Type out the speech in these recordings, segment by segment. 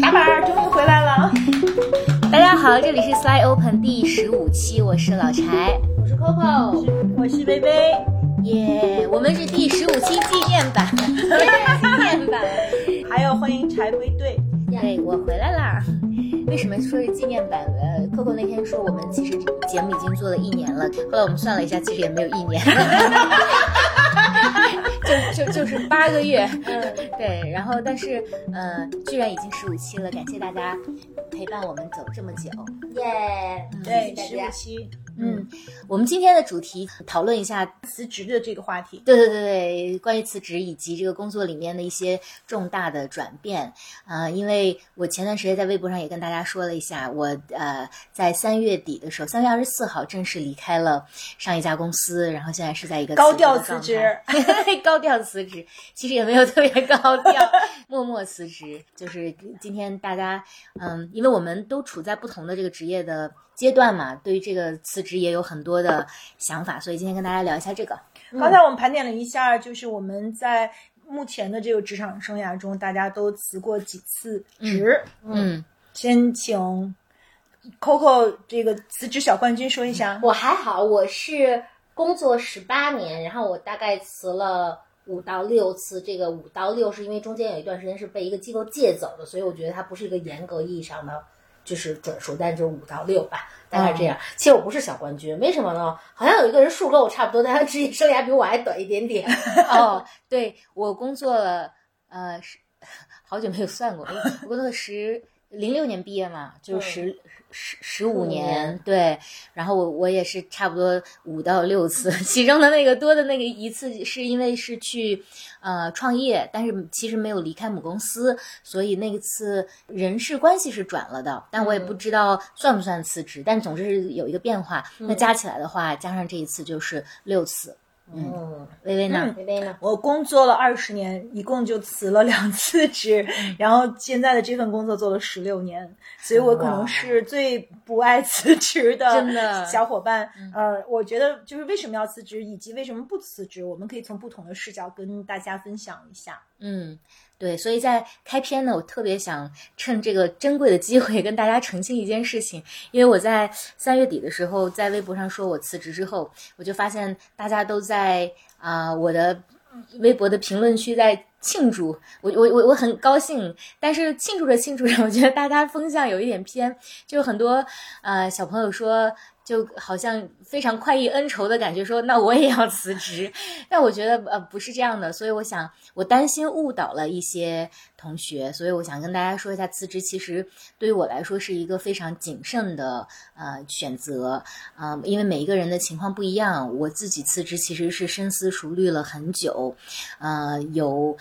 打板儿终于回来了，大家好，这里是 Slide Open 第十五期，我是老柴，我是 Coco，我是薇薇，耶我们是第十五期纪念版，纪念版，还有欢迎柴归队。对我回来啦。为什么说是纪念版？呃，Coco 那天说我们其实节目已经做了一年了，后来我们算了一下，其实也没有一年，就就就是八个月。嗯，对，然后但是呃，居然已经十五期了，感谢大家陪伴我们走这么久，耶！对。十五期嗯，我们今天的主题讨论一下辞职的这个话题。对对对对，关于辞职以及这个工作里面的一些重大的转变啊、因为我前段时间在微博上也跟大家说了一下，我呃在三月底的时候，三月二十四号正式离开了上一家公司，然后现在是在一个高调辞辞职 高调辞职，其实也没有特别高调，默默辞职。就是今天大家嗯，因为我们都处在不同的这个职业的阶段嘛，对于这个辞职也有很多的想法，所以今天跟大家聊一下这个。刚才我们盘点了一下，就是我们在目前的这个职场生涯中，大家都辞过几次职。嗯。先请 Coco 这个辞职小冠军说一下。我还好，我是工作十八年，然后我大概辞了五到六次。这个五到六是因为中间有一段时间是被一个机构借走的，所以我觉得它不是一个严格意义上的就是转数，但就是五到六吧，大概是这样。其实我不是小冠军，为什么呢？好像有一个人数跟我差不多，但他职业生涯比我还短一点点。哦，对我工作了，呃，十好久没有算过，我工作十零六年毕业嘛，就十十十五年，对。然后我我也是差不多五到六次，其中的那个多的那个一次是因为是去呃创业，但是其实没有离开母公司，所以那一次人事关系是转了的，但我也不知道算不算辞职，但总之是有一个变化。那加起来的话，加上这一次就是六次。嗯，微微呢？微微呢？我工作了二十年，一共就辞了两次职，然后现在的这份工作做了十六年，所以我可能是最不爱辞职的真的小伙伴。呃，我觉得就是为什么要辞职，以及为什么不辞职，我们可以从不同的视角跟大家分享一下。嗯，对，所以在开篇呢，我特别想趁这个珍贵的机会 跟大家澄清一件事情，因为我在三月底的时候在微博上说我辞职之后，我就发现大家都在啊、我的微博的评论区在庆祝，我我我我很高兴，但是庆祝着庆祝着，我觉得大家风向有一点偏，就很多呃小朋友说。就好像非常快意恩仇的感觉，说那我也要辞职，但我觉得呃不是这样的，所以我想我担心误导了一些同学，所以我想跟大家说一下，辞职其实对于我来说是一个非常谨慎的呃选择，嗯、因为每一个人的情况不一样，我自己辞职其实是深思熟虑了很久，呃，有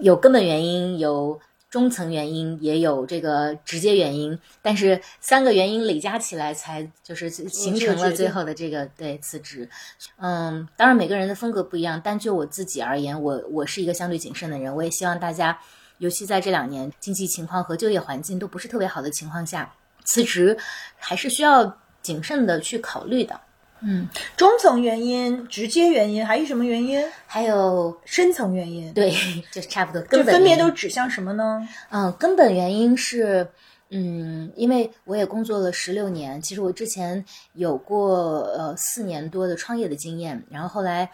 有根本原因，有。中层原因也有这个直接原因，但是三个原因累加起来才就是形成了最后的这个对辞职。嗯，当然每个人的风格不一样，但就我自己而言，我我是一个相对谨慎的人，我也希望大家，尤其在这两年经济情况和就业环境都不是特别好的情况下，辞职还是需要谨慎的去考虑的。嗯，中层原因、直接原因，还有什么原因？还有深层原因，对，就差不多，就分别根本原因都指向什么呢？嗯，根本原因是，嗯，因为我也工作了十六年，其实我之前有过呃四年多的创业的经验，然后后来，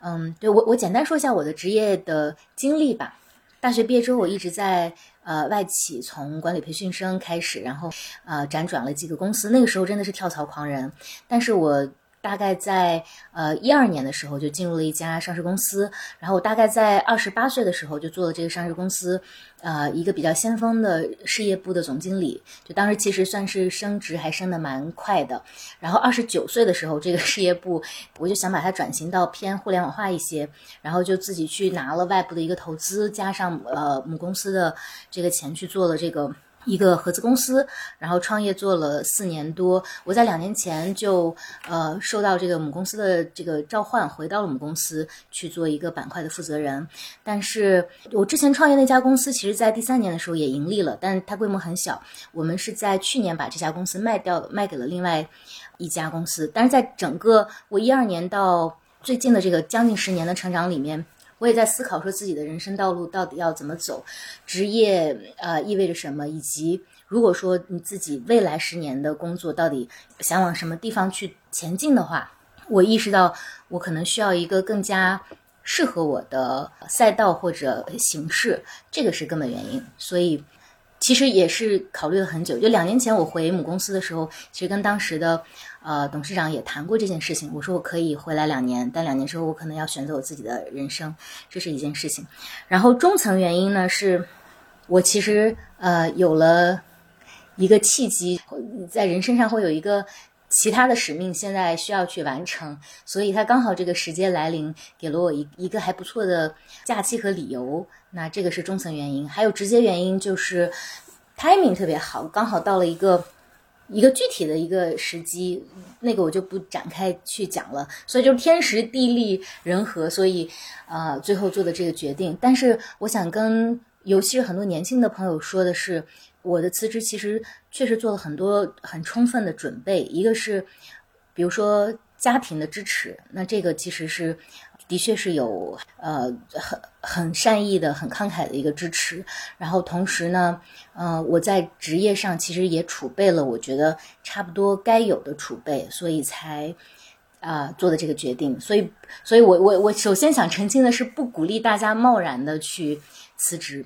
嗯，对我我简单说一下我的职业的经历吧。大学毕业之后，我一直在呃外企，从管理培训生开始，然后呃辗转了几个公司，那个时候真的是跳槽狂人，但是我。大概在呃一二年的时候就进入了一家上市公司，然后我大概在二十八岁的时候就做了这个上市公司，呃一个比较先锋的事业部的总经理，就当时其实算是升职还升得蛮快的。然后二十九岁的时候，这个事业部我就想把它转型到偏互联网化一些，然后就自己去拿了外部的一个投资，加上呃母公司的这个钱去做了这个。一个合资公司，然后创业做了四年多。我在两年前就呃受到这个母公司的这个召唤，回到了母公司去做一个板块的负责人。但是我之前创业那家公司，其实在第三年的时候也盈利了，但它规模很小。我们是在去年把这家公司卖掉，卖给了另外一家公司。但是在整个我一二年到最近的这个将近十年的成长里面，我也在思考说自己的人生道路到底要怎么走，职业呃意味着什么，以及如果说你自己未来十年的工作到底想往什么地方去前进的话，我意识到我可能需要一个更加适合我的赛道或者形式，这个是根本原因。所以其实也是考虑了很久。就两年前我回母公司的时候，其实跟当时的呃董事长也谈过这件事情。我说我可以回来两年，但两年之后我可能要选择我自己的人生，这是一件事情。然后中层原因呢，是我其实呃有了一个契机，在人身上会有一个。其他的使命现在需要去完成，所以他刚好这个时间来临，给了我一一个还不错的假期和理由。那这个是中层原因，还有直接原因就是 timing 特别好，刚好到了一个一个具体的一个时机，那个我就不展开去讲了。所以就是天时地利人和，所以呃最后做的这个决定。但是我想跟尤其是很多年轻的朋友说的是。我的辞职其实确实做了很多很充分的准备，一个是，比如说家庭的支持，那这个其实是的确是有呃很很善意的、很慷慨的一个支持。然后同时呢，嗯，我在职业上其实也储备了，我觉得差不多该有的储备，所以才啊做的这个决定。所以，所以我我我首先想澄清的是，不鼓励大家贸然的去辞职。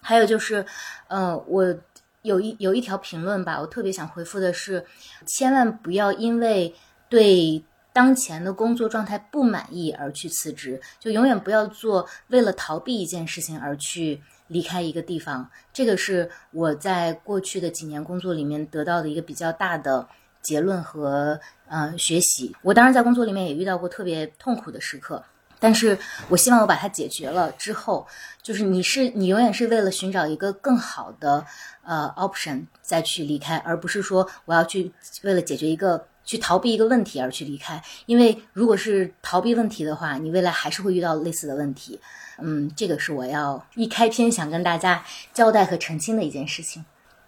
还有就是，呃，我有一有一条评论吧，我特别想回复的是，千万不要因为对当前的工作状态不满意而去辞职，就永远不要做为了逃避一件事情而去离开一个地方。这个是我在过去的几年工作里面得到的一个比较大的结论和呃学习。我当然在工作里面也遇到过特别痛苦的时刻。但是我希望我把它解决了之后，就是你是你永远是为了寻找一个更好的呃 option 再去离开，而不是说我要去为了解决一个去逃避一个问题而去离开。因为如果是逃避问题的话，你未来还是会遇到类似的问题。嗯，这个是我要一开篇想跟大家交代和澄清的一件事情。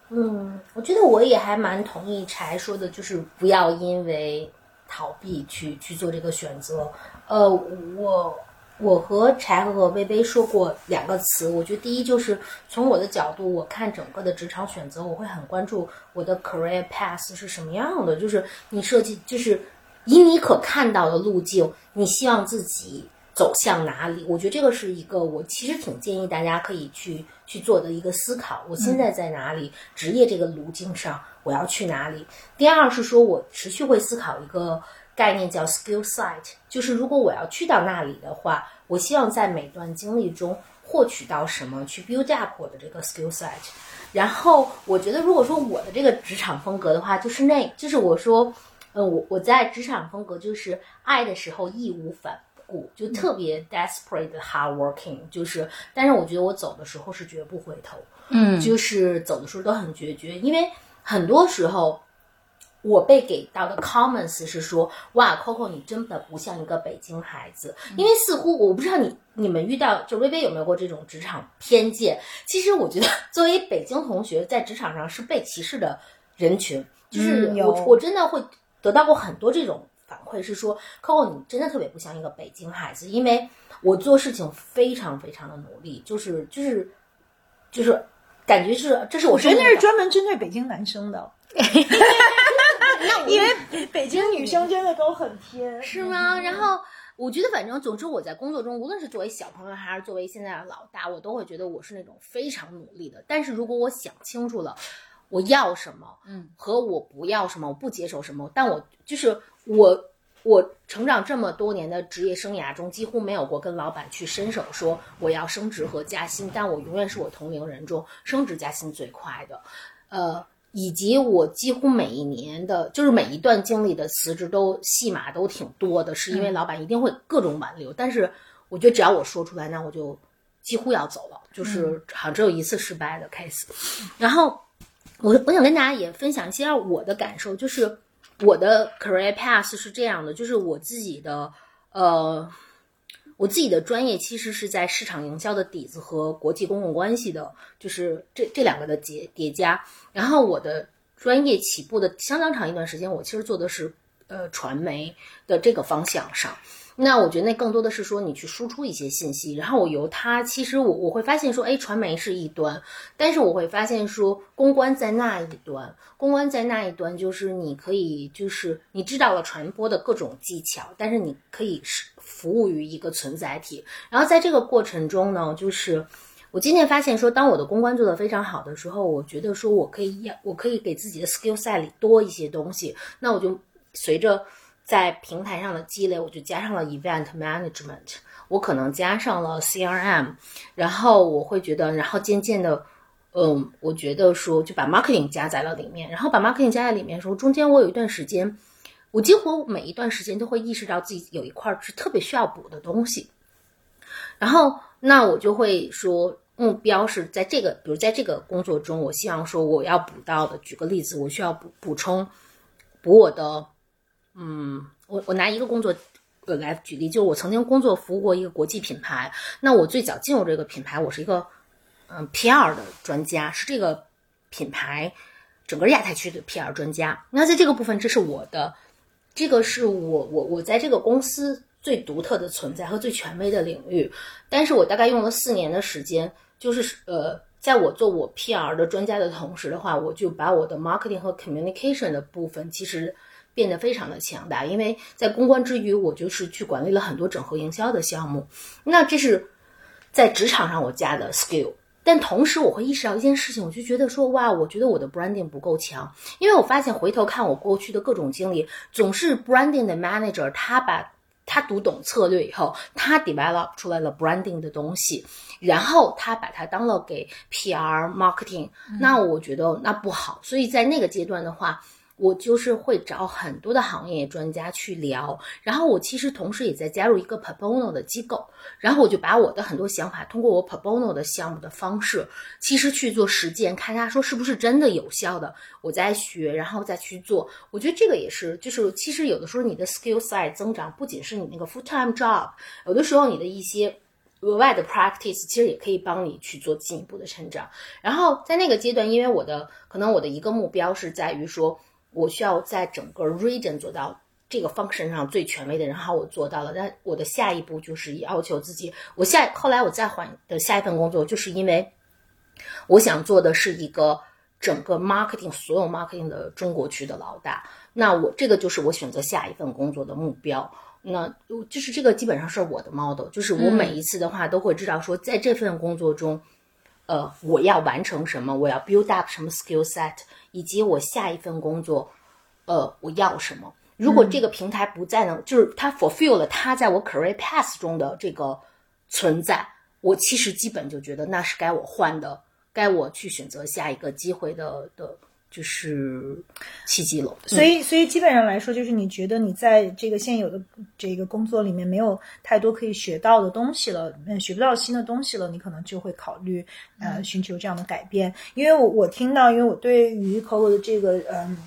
嗯，我觉得我也还蛮同意柴说的，就是不要因为逃避去去做这个选择。呃，我我和柴和微微说过两个词，我觉得第一就是从我的角度，我看整个的职场选择，我会很关注我的 career path 是什么样的，就是你设计，就是以你可看到的路径，你希望自己走向哪里？我觉得这个是一个我其实挺建议大家可以去去做的一个思考。我现在在哪里？职业这个路径上我要去哪里？第二是说我持续会思考一个。概念叫 skill site，就是如果我要去到那里的话，我希望在每段经历中获取到什么，去 build up 我的这个 skill site。然后我觉得，如果说我的这个职场风格的话，就是那，就是我说，呃，我我在职场风格就是爱的时候义无反顾，就特别 desperate hard working，就是，但是我觉得我走的时候是绝不回头，嗯，就是走的时候都很决绝，因为很多时候。我被给到的 comments 是说，哇，Coco，你真的不像一个北京孩子，因为似乎我不知道你你们遇到就微微有没有过这种职场偏见。其实我觉得，作为北京同学，在职场上是被歧视的人群，就是我我真的会得到过很多这种反馈，是说，Coco，你真的特别不像一个北京孩子，因为我做事情非常非常的努力，就是就是就是感觉是，这是我觉得那是专门针对北京男生的。因为北京女生真的都很偏，是吗？然后我觉得，反正总之，我在工作中，无论是作为小朋友还是作为现在的老大，我都会觉得我是那种非常努力的。但是如果我想清楚了我要什么，嗯，和我不要什么，我不接受什么，但我就是我，我成长这么多年的职业生涯中，几乎没有过跟老板去伸手说我要升职和加薪，但我永远是我同龄人中升职加薪最快的，呃。以及我几乎每一年的，就是每一段经历的辞职都戏码都挺多的，是因为老板一定会各种挽留。但是我觉得只要我说出来，那我就几乎要走了，就是好像只有一次失败的 case。然后我我想跟大家也分享一下我的感受，就是我的 career path 是这样的，就是我自己的呃。我自己的专业其实是在市场营销的底子和国际公共关系的，就是这这两个的叠叠加。然后我的专业起步的相当长一段时间，我其实做的是呃传媒的这个方向上。那我觉得那更多的是说你去输出一些信息，然后我由它，其实我我会发现说，哎，传媒是一端，但是我会发现说，公关在那一端，公关在那一端，就是你可以，就是你知道了传播的各种技巧，但是你可以是服务于一个存在体，然后在这个过程中呢，就是我渐渐发现说，当我的公关做得非常好的时候，我觉得说我可以要，我可以给自己的 skill set 里多一些东西，那我就随着。在平台上的积累，我就加上了 event management，我可能加上了 CRM，然后我会觉得，然后渐渐的，嗯，我觉得说就把 marketing 加在了里面，然后把 marketing 加在里面的时候，中间我有一段时间，我几乎每一段时间都会意识到自己有一块是特别需要补的东西，然后那我就会说目标是在这个，比如在这个工作中，我希望说我要补到的，举个例子，我需要补补充补我的。嗯，我我拿一个工作呃来举例，就是我曾经工作服务过一个国际品牌。那我最早进入这个品牌，我是一个嗯 PR 的专家，是这个品牌整个亚太区的 PR 专家。那在这个部分，这是我的，这个是我我我在这个公司最独特的存在和最权威的领域。但是我大概用了四年的时间，就是呃，在我做我 PR 的专家的同时的话，我就把我的 marketing 和 communication 的部分其实。变得非常的强大，因为在公关之余，我就是去管理了很多整合营销的项目。那这是在职场上我加的 skill，但同时我会意识到一件事情，我就觉得说，哇，我觉得我的 branding 不够强，因为我发现回头看我过去的各种经历，总是 branding 的 manager，他把他读懂策略以后，他 develop 出来了 branding 的东西，然后他把它当了给 PR marketing，那我觉得那不好，所以在那个阶段的话。我就是会找很多的行业专家去聊，然后我其实同时也在加入一个 p r b o n o 的机构，然后我就把我的很多想法通过我 p r b o n o 的项目的方式，其实去做实践，看他说是不是真的有效的，我在学，然后再去做。我觉得这个也是，就是其实有的时候你的 skill side 增长不仅是你那个 full time job，有的时候你的一些额外的 practice 其实也可以帮你去做进一步的成长。然后在那个阶段，因为我的可能我的一个目标是在于说。我需要在整个 region 做到这个 function 上最权威的，人，好我做到了。但我的下一步就是要求自己，我下后来我再换的下一份工作，就是因为我想做的是一个整个 marketing 所有 marketing 的中国区的老大。那我这个就是我选择下一份工作的目标。那就是这个基本上是我的 model，就是我每一次的话都会知道说，在这份工作中，呃，我要完成什么，我要 build up 什么 skill set。以及我下一份工作，呃，我要什么？如果这个平台不再能，就是它 fulfill 了它在我 career path 中的这个存在，我其实基本就觉得那是该我换的，该我去选择下一个机会的的。就是契机了，所以所以基本上来说，就是你觉得你在这个现有的这个工作里面没有太多可以学到的东西了，嗯，学不到新的东西了，你可能就会考虑呃寻求这样的改变。因为我我听到，因为我对于 COCO 的这个嗯。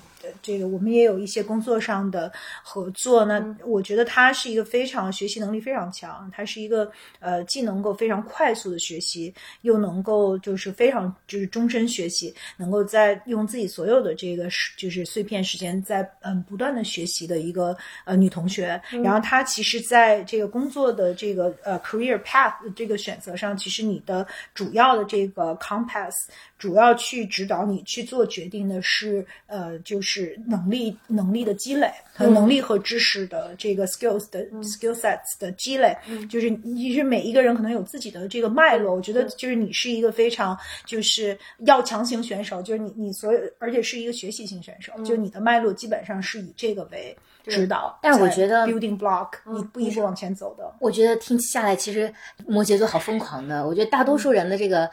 这个我们也有一些工作上的合作，那我觉得他是一个非常学习能力非常强，他是一个呃既能够非常快速的学习，又能够就是非常就是终身学习，能够在用自己所有的这个就是碎片时间在嗯不断的学习的一个呃女同学。然后她其实在这个工作的这个呃 career path 这个选择上，其实你的主要的这个 compass。主要去指导你去做决定的是，呃，就是能力能力的积累和能力和知识的这个 skills 的 skill sets 的积累，就是其实每一个人可能有自己的这个脉络。我觉得就是你是一个非常就是要强型选手，就是你你所有，而且是一个学习型选手，就你的脉络基本上是以这个为。指导，但是我觉得 building block 一步一步往前走的。我觉得听下来，其实摩羯座好疯狂的。我觉得大多数人的这个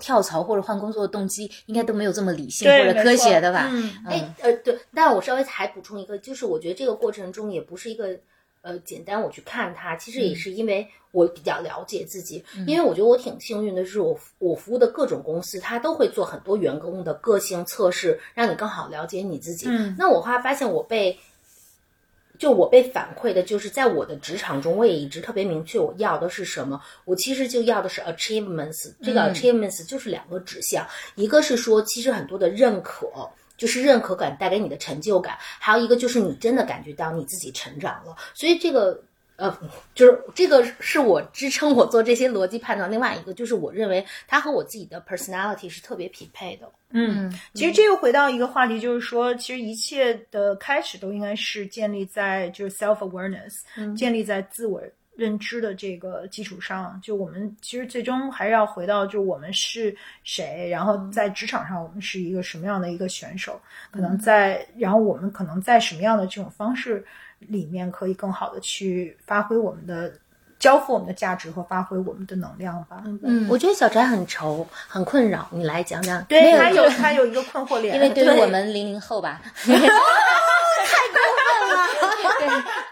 跳槽或者换工作的动机，应该都没有这么理性或者科学的吧？哎，呃，对。但我稍微还补充一个，就是我觉得这个过程中也不是一个呃简单我去看它，其实也是因为我比较了解自己。因为我觉得我挺幸运的是，我我服务的各种公司，它都会做很多员工的个性测试，让你更好了解你自己。那我后来发现，我被就我被反馈的，就是在我的职场中，我也一直特别明确我要的是什么。我其实就要的是 achievements，这个 achievements 就是两个指向，一个是说其实很多的认可，就是认可感带给你的成就感，还有一个就是你真的感觉到你自己成长了。所以这个呃，就是这个是我支撑我做这些逻辑判断。另外一个就是我认为他和我自己的 personality 是特别匹配的。嗯，其实这又回到一个话题，就是说，其实一切的开始都应该是建立在就是 self awareness，、建立在自我认知的这个基础上。就我们其实最终还是要回到，就我们是谁，然后在职场上我们是一个什么样的一个选手，可能在，然后我们可能在什么样的这种方式里面，可以更好的去发挥我们的。交付我们的价值和发挥我们的能量吧。嗯，我觉得小翟很愁，很困扰，你来讲讲。对他有他有一个困惑点，因为对于我们零零后吧。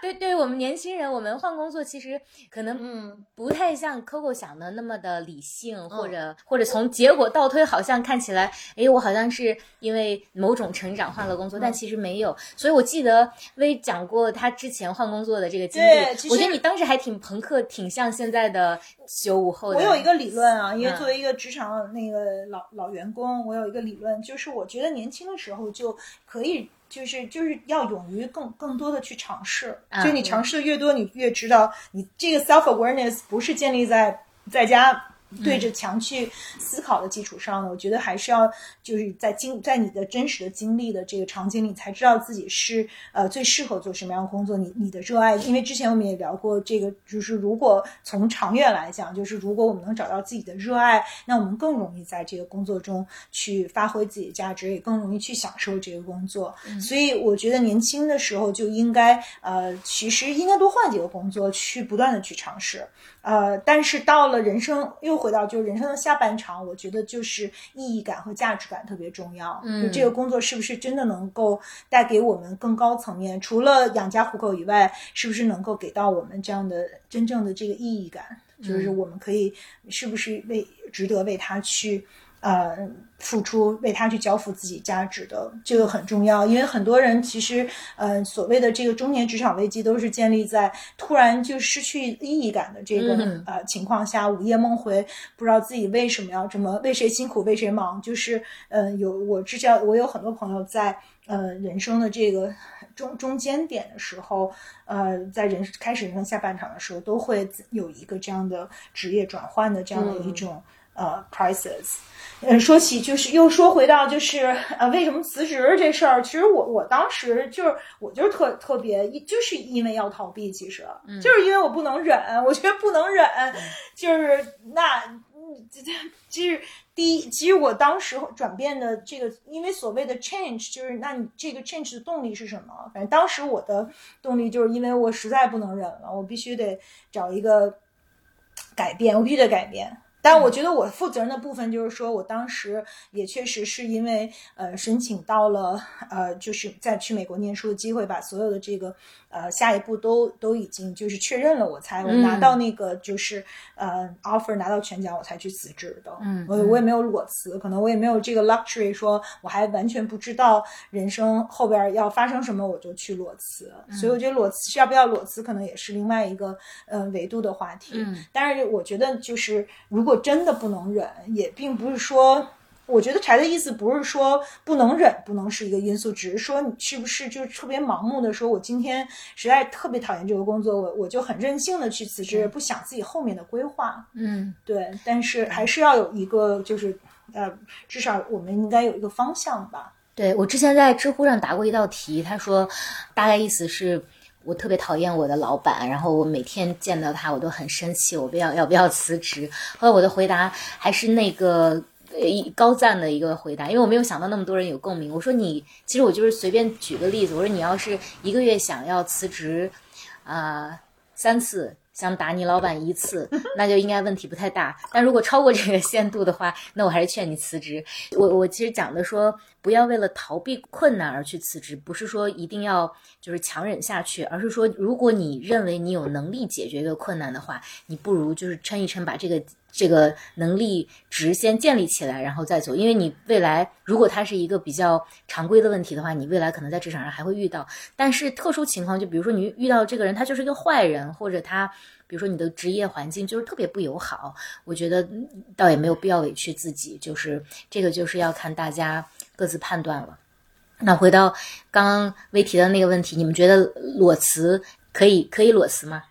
对对，于我们年轻人，我们换工作其实可能嗯不太像 Coco 想的那么的理性，或者或者从结果倒推，好像看起来，哎，我好像是因为某种成长换了工作，但其实没有。所以我记得薇讲过他之前换工作的这个经历我觉得你当时还挺朋克，挺像现在的九五后的。我有一个理论啊，因为嗯作为一个职场那个老老员工，我有一个理论，就是我觉得年轻的时候就可以。就是就是要勇于更更多的去尝试，啊就你尝试的越多，你越知道你这个 self awareness 不是建立在在家对着墙去思考的基础上呢。我觉得还是要就是在经在你的真实的经历的这个场景里，才知道自己是呃最适合做什么样的工作。你你的热爱，因为之前我们也聊过这个，就是如果从长远来讲，就是如果我们能找到自己的热爱，那我们更容易在这个工作中去发挥自己的价值，也更容易去享受这个工作。所以我觉得年轻的时候就应该呃，其实应该多换几个工作，去不断的去尝试。呃，但是到了人生，又回到就是人生的下半场，我觉得就是意义感和价值感特别重要。嗯就这个工作是不是真的能够带给我们更高层面，除了养家糊口以外，是不是能够给到我们这样的真正的这个意义感？就是我们可以是不是为值得为他去。呃，付出为他去交付自己价值的，这个很重要。因为很多人其实，呃，所谓的这个中年职场危机，都是建立在突然就失去意义感的这个、嗯呃情况下，午夜梦回，不知道自己为什么要这么为谁辛苦为谁忙。就是，呃，有我之前我有很多朋友在呃人生的这个中中间点的时候，呃，在人开始人生下半场的时候，都会有一个这样的职业转换的这样的一种、呃 crisis。呃，说起就是又说回到就是呃，为什么辞职这事儿？其实我我当时就是我就是特特别，就是因为要逃避，其实、就是因为我不能忍，我觉得不能忍，就是那嗯，这这其实第一，其实我当时转变的这个，因为所谓的 change，就是那你这个 change 的动力是什么？反正当时我的动力就是因为我实在不能忍了，我必须得找一个改变，我必须得改变。但我觉得我负责任的部分就是说，我当时也确实是因为呃申请到了呃就是在去美国念书的机会，把所有的这个呃下一步都都已经就是确认了，我才我拿到那个就是、呃 offer 拿到全奖，我才去辞职的。嗯我我也没有裸辞，可能我也没有这个 luxury 说我还完全不知道人生后边要发生什么，我就去裸辞。所以我觉得裸辞是要不要裸辞，可能也是另外一个呃维度的话题。嗯但是我觉得，就是如果真的不能忍，也并不是说，我觉得柴的意思不是说不能忍不能是一个因素，只是说你是不是就是特别盲目的说，我今天实在特别讨厌这个工作，我我就很任性的去辞职，不想自己后面的规划。嗯对，但是还是要有一个就是呃，至少我们应该有一个方向吧。对我之前在知乎上答过一道题，他说大概意思是我特别讨厌我的老板，然后我每天见到他我都很生气，我不要要不要辞职？后来我的回答还是那个。呃，一高赞的一个回答，因为我没有想到那么多人有共鸣。我说你，其实我就是随便举个例子，我说你要是一个月想要辞职，啊、三次想打你老板一次，那就应该问题不太大。但如果超过这个限度的话，那我还是劝你辞职。我我其实讲的说，不要为了逃避困难而去辞职，不是说一定要就是强忍下去，而是说，如果你认为你有能力解决这个困难的话，你不如就是撑一撑，把这个。这个能力值先建立起来，然后再走。因为你未来如果它是一个比较常规的问题的话，你未来可能在职场上还会遇到。但是特殊情况，就比如说你遇到这个人，他就是一个坏人，或者他，比如说你的职业环境就是特别不友好，我觉得倒也没有必要委屈自己。就是这个就是要看大家各自判断了。那回到刚刚未提的那个问题，你们觉得裸辞可以可以裸辞吗？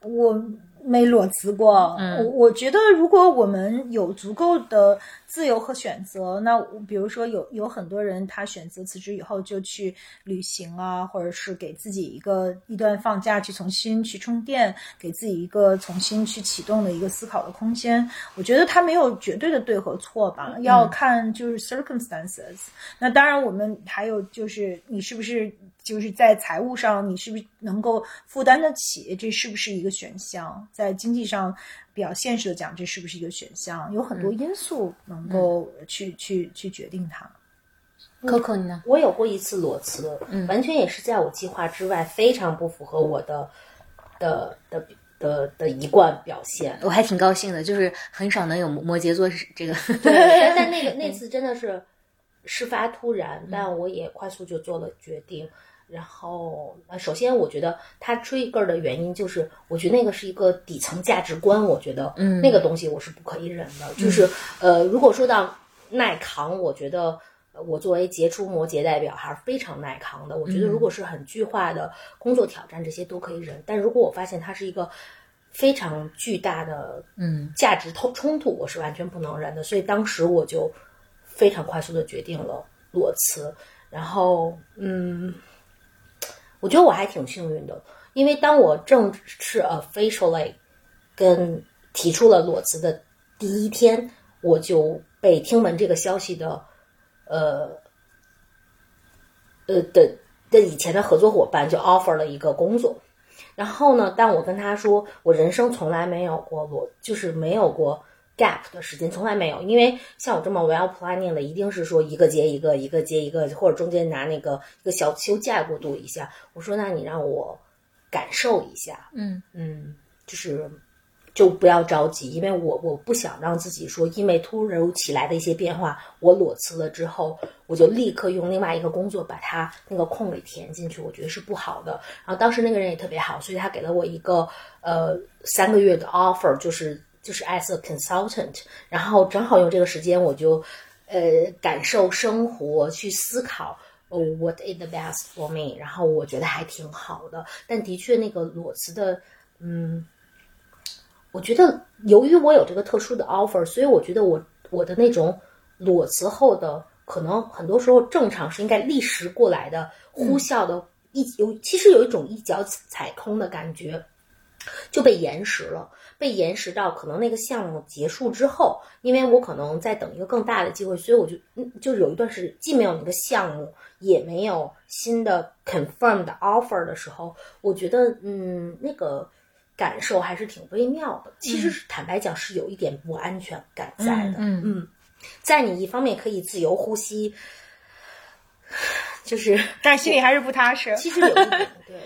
我没裸辞过。嗯我我觉得，如果我们有足够的自由和选择，那比如说有有很多人他选择辞职以后就去旅行啊，或者是给自己一个一段放假去重新去充电，给自己一个重新去启动的一个思考的空间。我觉得他没有绝对的对和错吧，要看就是 circumstances。那当然，我们还有就是你是不是就是在财务上，你是不是能够负担得起？这是不是一个选项？在经济上比较现实的讲，这是不是一个选项？有很多因素能够去、去去决定它。Coco 你呢？我有过一次裸辞，嗯完全也是在我计划之外，非常不符合我的的的的的一贯表现。我还挺高兴的，就是很少能有摩摩羯座是这个。对，但但那个 那次真的是事发突然，但我也快速就做了决定。然后，呃，首先我觉得他 trigger 的原因就是，我觉得那个是一个底层价值观，我觉得，嗯那个东西我是不可以忍的。就是，呃，如果说到耐扛，我觉得。呃我作为杰出摩羯代表，还是非常耐扛的。我觉得，如果是很巨化的工作挑战，这些都可以忍。但如果我发现它是一个非常巨大的嗯价值冲冲突，我是完全不能忍的。所以当时我就非常快速的决定了裸辞。然后，嗯，我觉得我还挺幸运的，因为当我正式 officially 跟提出了裸辞的第一天，我就被听闻这个消息的，呃，呃的的以前的合作伙伴就 offer 了一个工作。然后呢，但我跟他说我人生从来没有过裸，就是没有过 gap 的时间，从来没有。因为像我这么 well planning 的，一定是说一个接一个，一个接一个，或者中间拿那个一个小休假过渡一下。我说，那你让我感受一下，嗯嗯，就是就不要着急，因为我我不想让自己说，因为突如其来的一些变化，我裸辞了之后，我就立刻用另外一个工作把它那个空给填进去，我觉得是不好的。然后当时那个人也特别好，所以他给了我一个呃三个月的 offer，就是就是 as a consultant，然后正好用这个时间我就呃感受生活，去思考。哦、w h a t is the best for me？然后我觉得还挺好的，但的确那个裸辞的，嗯，我觉得由于我有这个特殊的 offer，所以我觉得我我的那种裸辞后的可能很多时候正常是应该立时过来的呼啸的一有，其实有一种一脚踩空的感觉，就被延时了，被延时到可能那个项目结束之后，因为我可能在等一个更大的机会，所以我就嗯就是有一段时既没有那个项目，也没有新的 confirmed offer 的时候，我觉得嗯那个感受还是挺微妙的。其实是坦白讲是有一点不安全感在的，嗯嗯，在你一方面可以自由呼吸，就是但是心里还是不踏实。其实有一点对。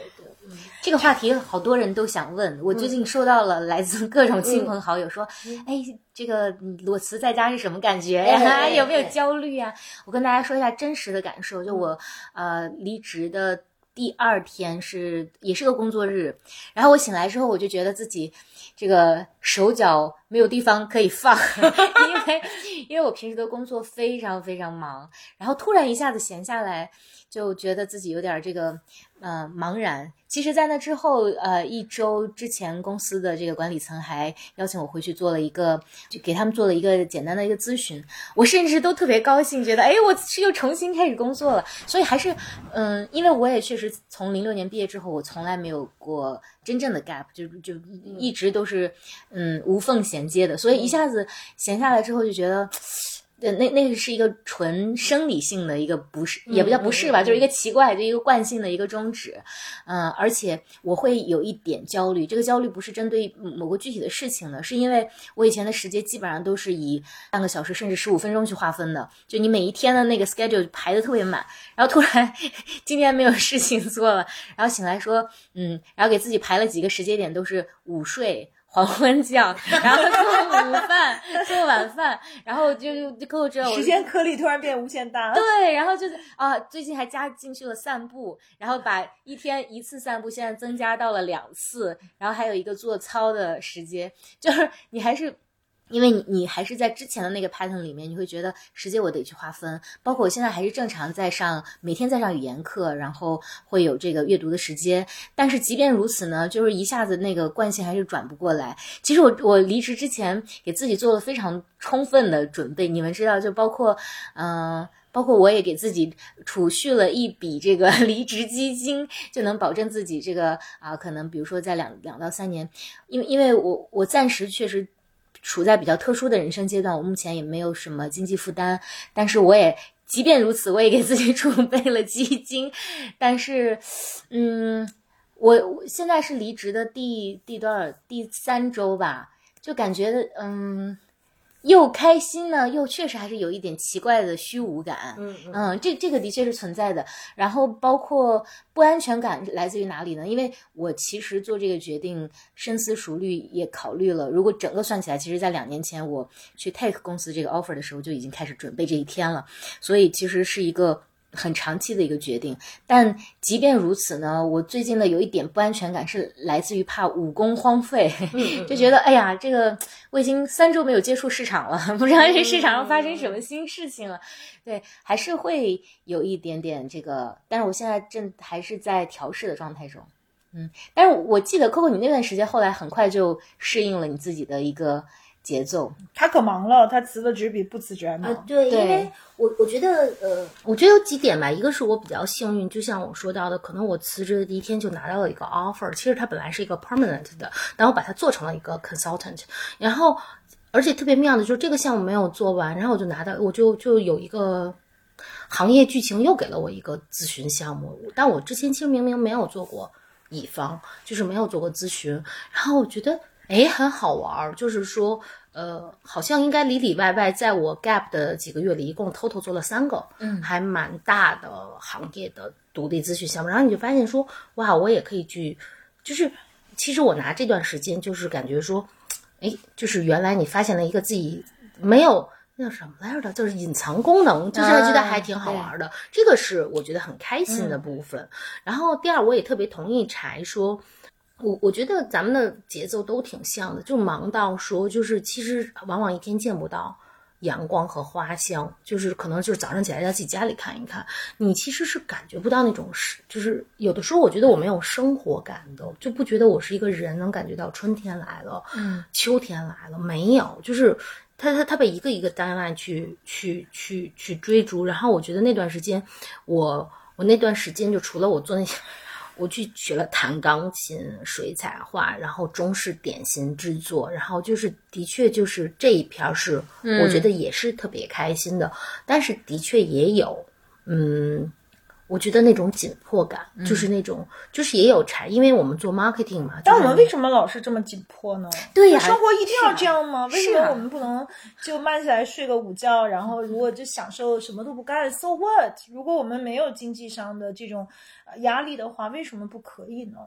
这个话题好多人都想问，我最近收到了来自各种亲朋好友说，哎，这个裸辞在家是什么感觉呀？有没有哎焦虑呀？我跟大家说一下真实的感受，就我呃离职的第二天是也是个工作日，然后我醒来之后，我就觉得自己这个手脚没有地方可以放，因为 因为我平时的工作非常非常忙，然后突然一下子闲下来，就觉得自己有点这个呃茫然。其实，在那之后，呃，一周之前，公司的这个管理层还邀请我回去做了一个，就给他们做了一个简单的一个咨询。我甚至都特别高兴，觉得哎，我是又重新开始工作了。所以还是，嗯，因为我也确实从零六年毕业之后，我从来没有过真正的 gap，就就一直都是嗯无缝衔接的。所以一下子闲下来之后，就觉得。呃，那那个是一个纯生理性的一个不适，也不叫不适吧，就是一个奇怪就一个惯性的一个终止。嗯，而且我会有一点焦虑，这个焦虑不是针对某个具体的事情的，是因为我以前的时间基本上都是以半个小时甚至十五分钟去划分的，就你每一天的那个 schedule 排的特别满，然后突然 今天没有事情做了，然后醒来说，嗯，然后给自己排了几个时间点，都是午睡。黄昏酱，然后做午饭，做晚饭，然后就就跟我知道我时间颗粒突然变无限大。对，然后就是啊，最近还加进去了散步，然后把一天一次散步现在增加到了两次，然后还有一个做操的时间，就是你还是因为你你还是在之前的那个 pattern 里面，你会觉得时间我得去划分，包括我现在还是正常在上每天在上语言课，然后会有这个阅读的时间。但是即便如此呢，就是一下子那个惯性还是转不过来。其实我我离职之前给自己做了非常充分的准备，你们知道，就包括嗯。包括我也给自己储蓄了一笔这个 离职基金，就能保证自己这个啊，可能比如说在两两到三年，因为因为我我暂时确实。处在比较特殊的人生阶段，我目前也没有什么经济负担，但是我也即便如此，我也给自己 储备了基金。但是，嗯，我现在是离职的第第多少第三周吧，就感觉嗯。又开心呢，又确实还是有一点奇怪的虚无感。嗯嗯，这这个的确是存在的。然后包括不安全感来自于哪里呢？因为我其实做这个决定深思熟虑，也考虑了。如果整个算起来，其实在两年前我去 Take 公司这个 offer 的时候，就已经开始准备这一天了。所以其实是一个。很长期的一个决定，但即便如此呢，我最近的有一点不安全感是来自于怕武功荒废，就觉得哎呀，这个我已经三周没有接触市场了，不知道这市场上发生什么新事情了，对，还是会有一点点这个，但是我现在正还是在调试的状态中，嗯，但是我记得 Coco 你那段时间后来很快就适应了你自己的一个。节奏，他可忙了，他辞了职比不辞职还忙。对，因为我我觉得，呃，我觉得有几点吧。一个是我比较幸运，就像我说到的，可能我辞职的第一天就拿到了一个 offer。其实它本来是一个 permanent 的，但我把它做成了一个 consultant。然后，而且特别妙的就是这个项目没有做完，然后我就拿到，我就就有一个行业剧情又给了我一个咨询项目。但我之前其实明明没有做过乙方，就是没有做过咨询。然后我觉得，哎，很好玩儿，就是说。呃，好像应该里里外外，在我 gap 的几个月里，一共 total 做了三个，嗯，还蛮大的行业的独立咨询项目。然后你就发现说，哇，我也可以去，就是其实我拿这段时间，就是感觉说，哎，就是原来你发现了一个自己没有那叫什么来着的，就是隐藏功能，就是觉得还挺好玩的。这个是我觉得很开心的部分。然后第二，我也特别同意柴说。我我觉得咱们的节奏都挺像的，就忙到说，就是其实往往一天见不到阳光和花香，就是可能就是早上起来在自己家里看一看，你其实是感觉不到那种是，就是有的时候我觉得我没有生活感的，就不觉得我是一个人能感觉到春天来了，嗯，秋天来了，没有，就是他他他被一个一个单位去去去去追逐，然后我觉得那段时间，我我那段时间就除了我做那些。我去学了弹钢琴、水彩画，然后中式点心制作，然后就是的确就是这一片是，我觉得也是特别开心的，但是的确也有，嗯。我觉得那种紧迫感，就是那种，就是也有柴，因为我们做 marketing 嘛。但我们为什么老是这么紧迫呢？对呀，生活一定要这样吗？为什么我们不能就慢下来睡个午觉，然后如果就享受什么都不干？So what？如果我们没有经济上的这种压力的话，为什么不可以呢？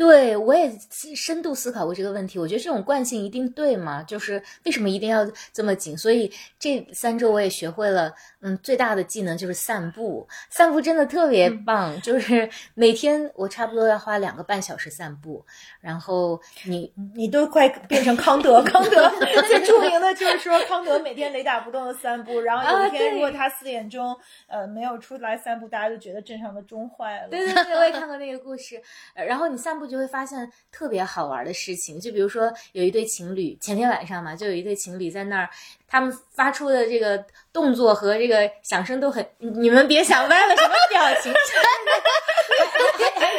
对，我也深度思考过这个问题。我觉得这种惯性一定对吗？就是为什么一定要这么紧？所以这三周我也学会了，嗯，最大的技能就是散步。散步真的特别棒，就是每天我差不多要花两个半小时散步。然后你你都快变成康德，康德 最著名的就是说康德每天雷打不动的散步。然后有一天如果他四点钟呃没有出来散步，大家就觉得镇上的钟坏了。对对对，我也看过那个故事。然后你散步。就会发现特别好玩的事情，就比如说有一对情侣，前天晚上嘛，就有一对情侣在那儿，他们发出的这个动作和这个响声都很，你们别想歪了什么表情，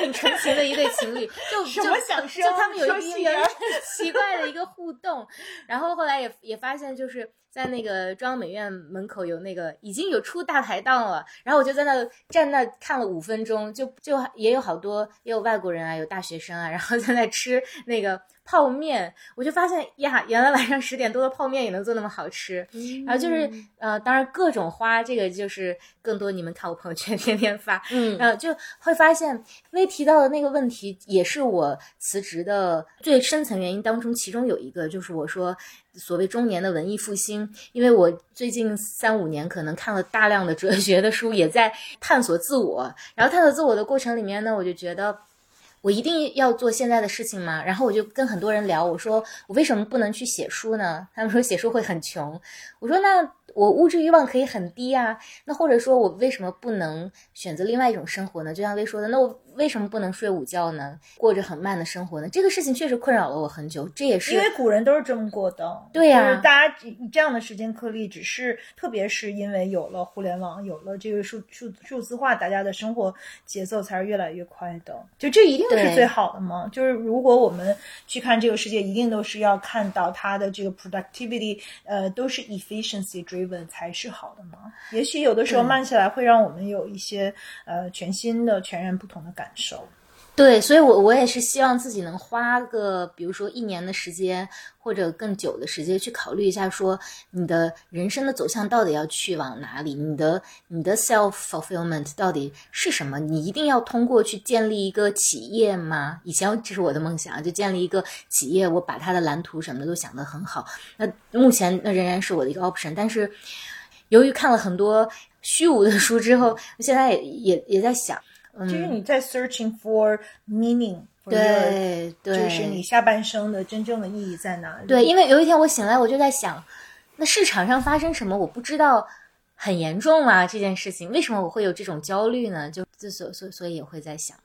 挺纯情的一对情侣，就 什么响声，就他们有一个奇怪的一个互动，然后后来也也发现就是。在那个中央美院门口有那个已经有出大排档了，然后我就在那站那看了五分钟，就就也有好多也有外国人啊，有大学生啊，然后在那吃那个。泡面，我就发现呀，原来晚上十点多的泡面也能做那么好吃。然后就是呃，当然各种花，这个就是更多你们看我朋友圈 天天发，嗯，然后就会发现微提到的那个问题，也是我辞职的最深层原因当中，其中有一个就是我说所谓中年的文艺复兴，因为我最近三五年可能看了大量的哲学的书，也在探索自我，然后探索自我的过程里面呢，我就觉得。我一定要做现在的事情吗？然后我就跟很多人聊，我说我为什么不能去写书呢？他们说写书会很穷。我说那我物质欲望可以很低啊。那或者说我为什么不能选择另外一种生活呢？就像薇说的，那我为什么不能睡午觉呢？过着很慢的生活呢？这个事情确实困扰了我很久。这也是因为古人都是这么过的。对呀、就是大家以这样的时间颗粒，只是特别是因为有了互联网，有了这个数数数字化，大家的生活节奏才是越来越快的。就这一定是最好的吗？就是如果我们去看这个世界，一定都是要看到它的这个 productivity，呃，都是 efficiency driven 才是好的吗。也许有的时候慢下来会让我们有一些呃全新的、全然不同的感感受。对，所以我我也是希望自己能花个，比如说一年的时间，或者更久的时间去考虑一下，说你的人生的走向到底要去往哪里，你的你的 self fulfillment 到底是什么？你一定要通过去建立一个企业吗？以前这是我的梦想，就建立一个企业，我把它的蓝图什么的都想得很好。那目前那仍然是我的一个 option，但是由于看了很多虚无的书之后，我现在也也也在想。嗯就是你在 searching for meaning，for your 对对，就是你下半生的真正的意义在哪里？对，因为有一天我醒来，我就在想，那市场上发生什么，我不知道，很严重啊这件事情，为什么我会有这种焦虑呢？就就所所所以也会在想，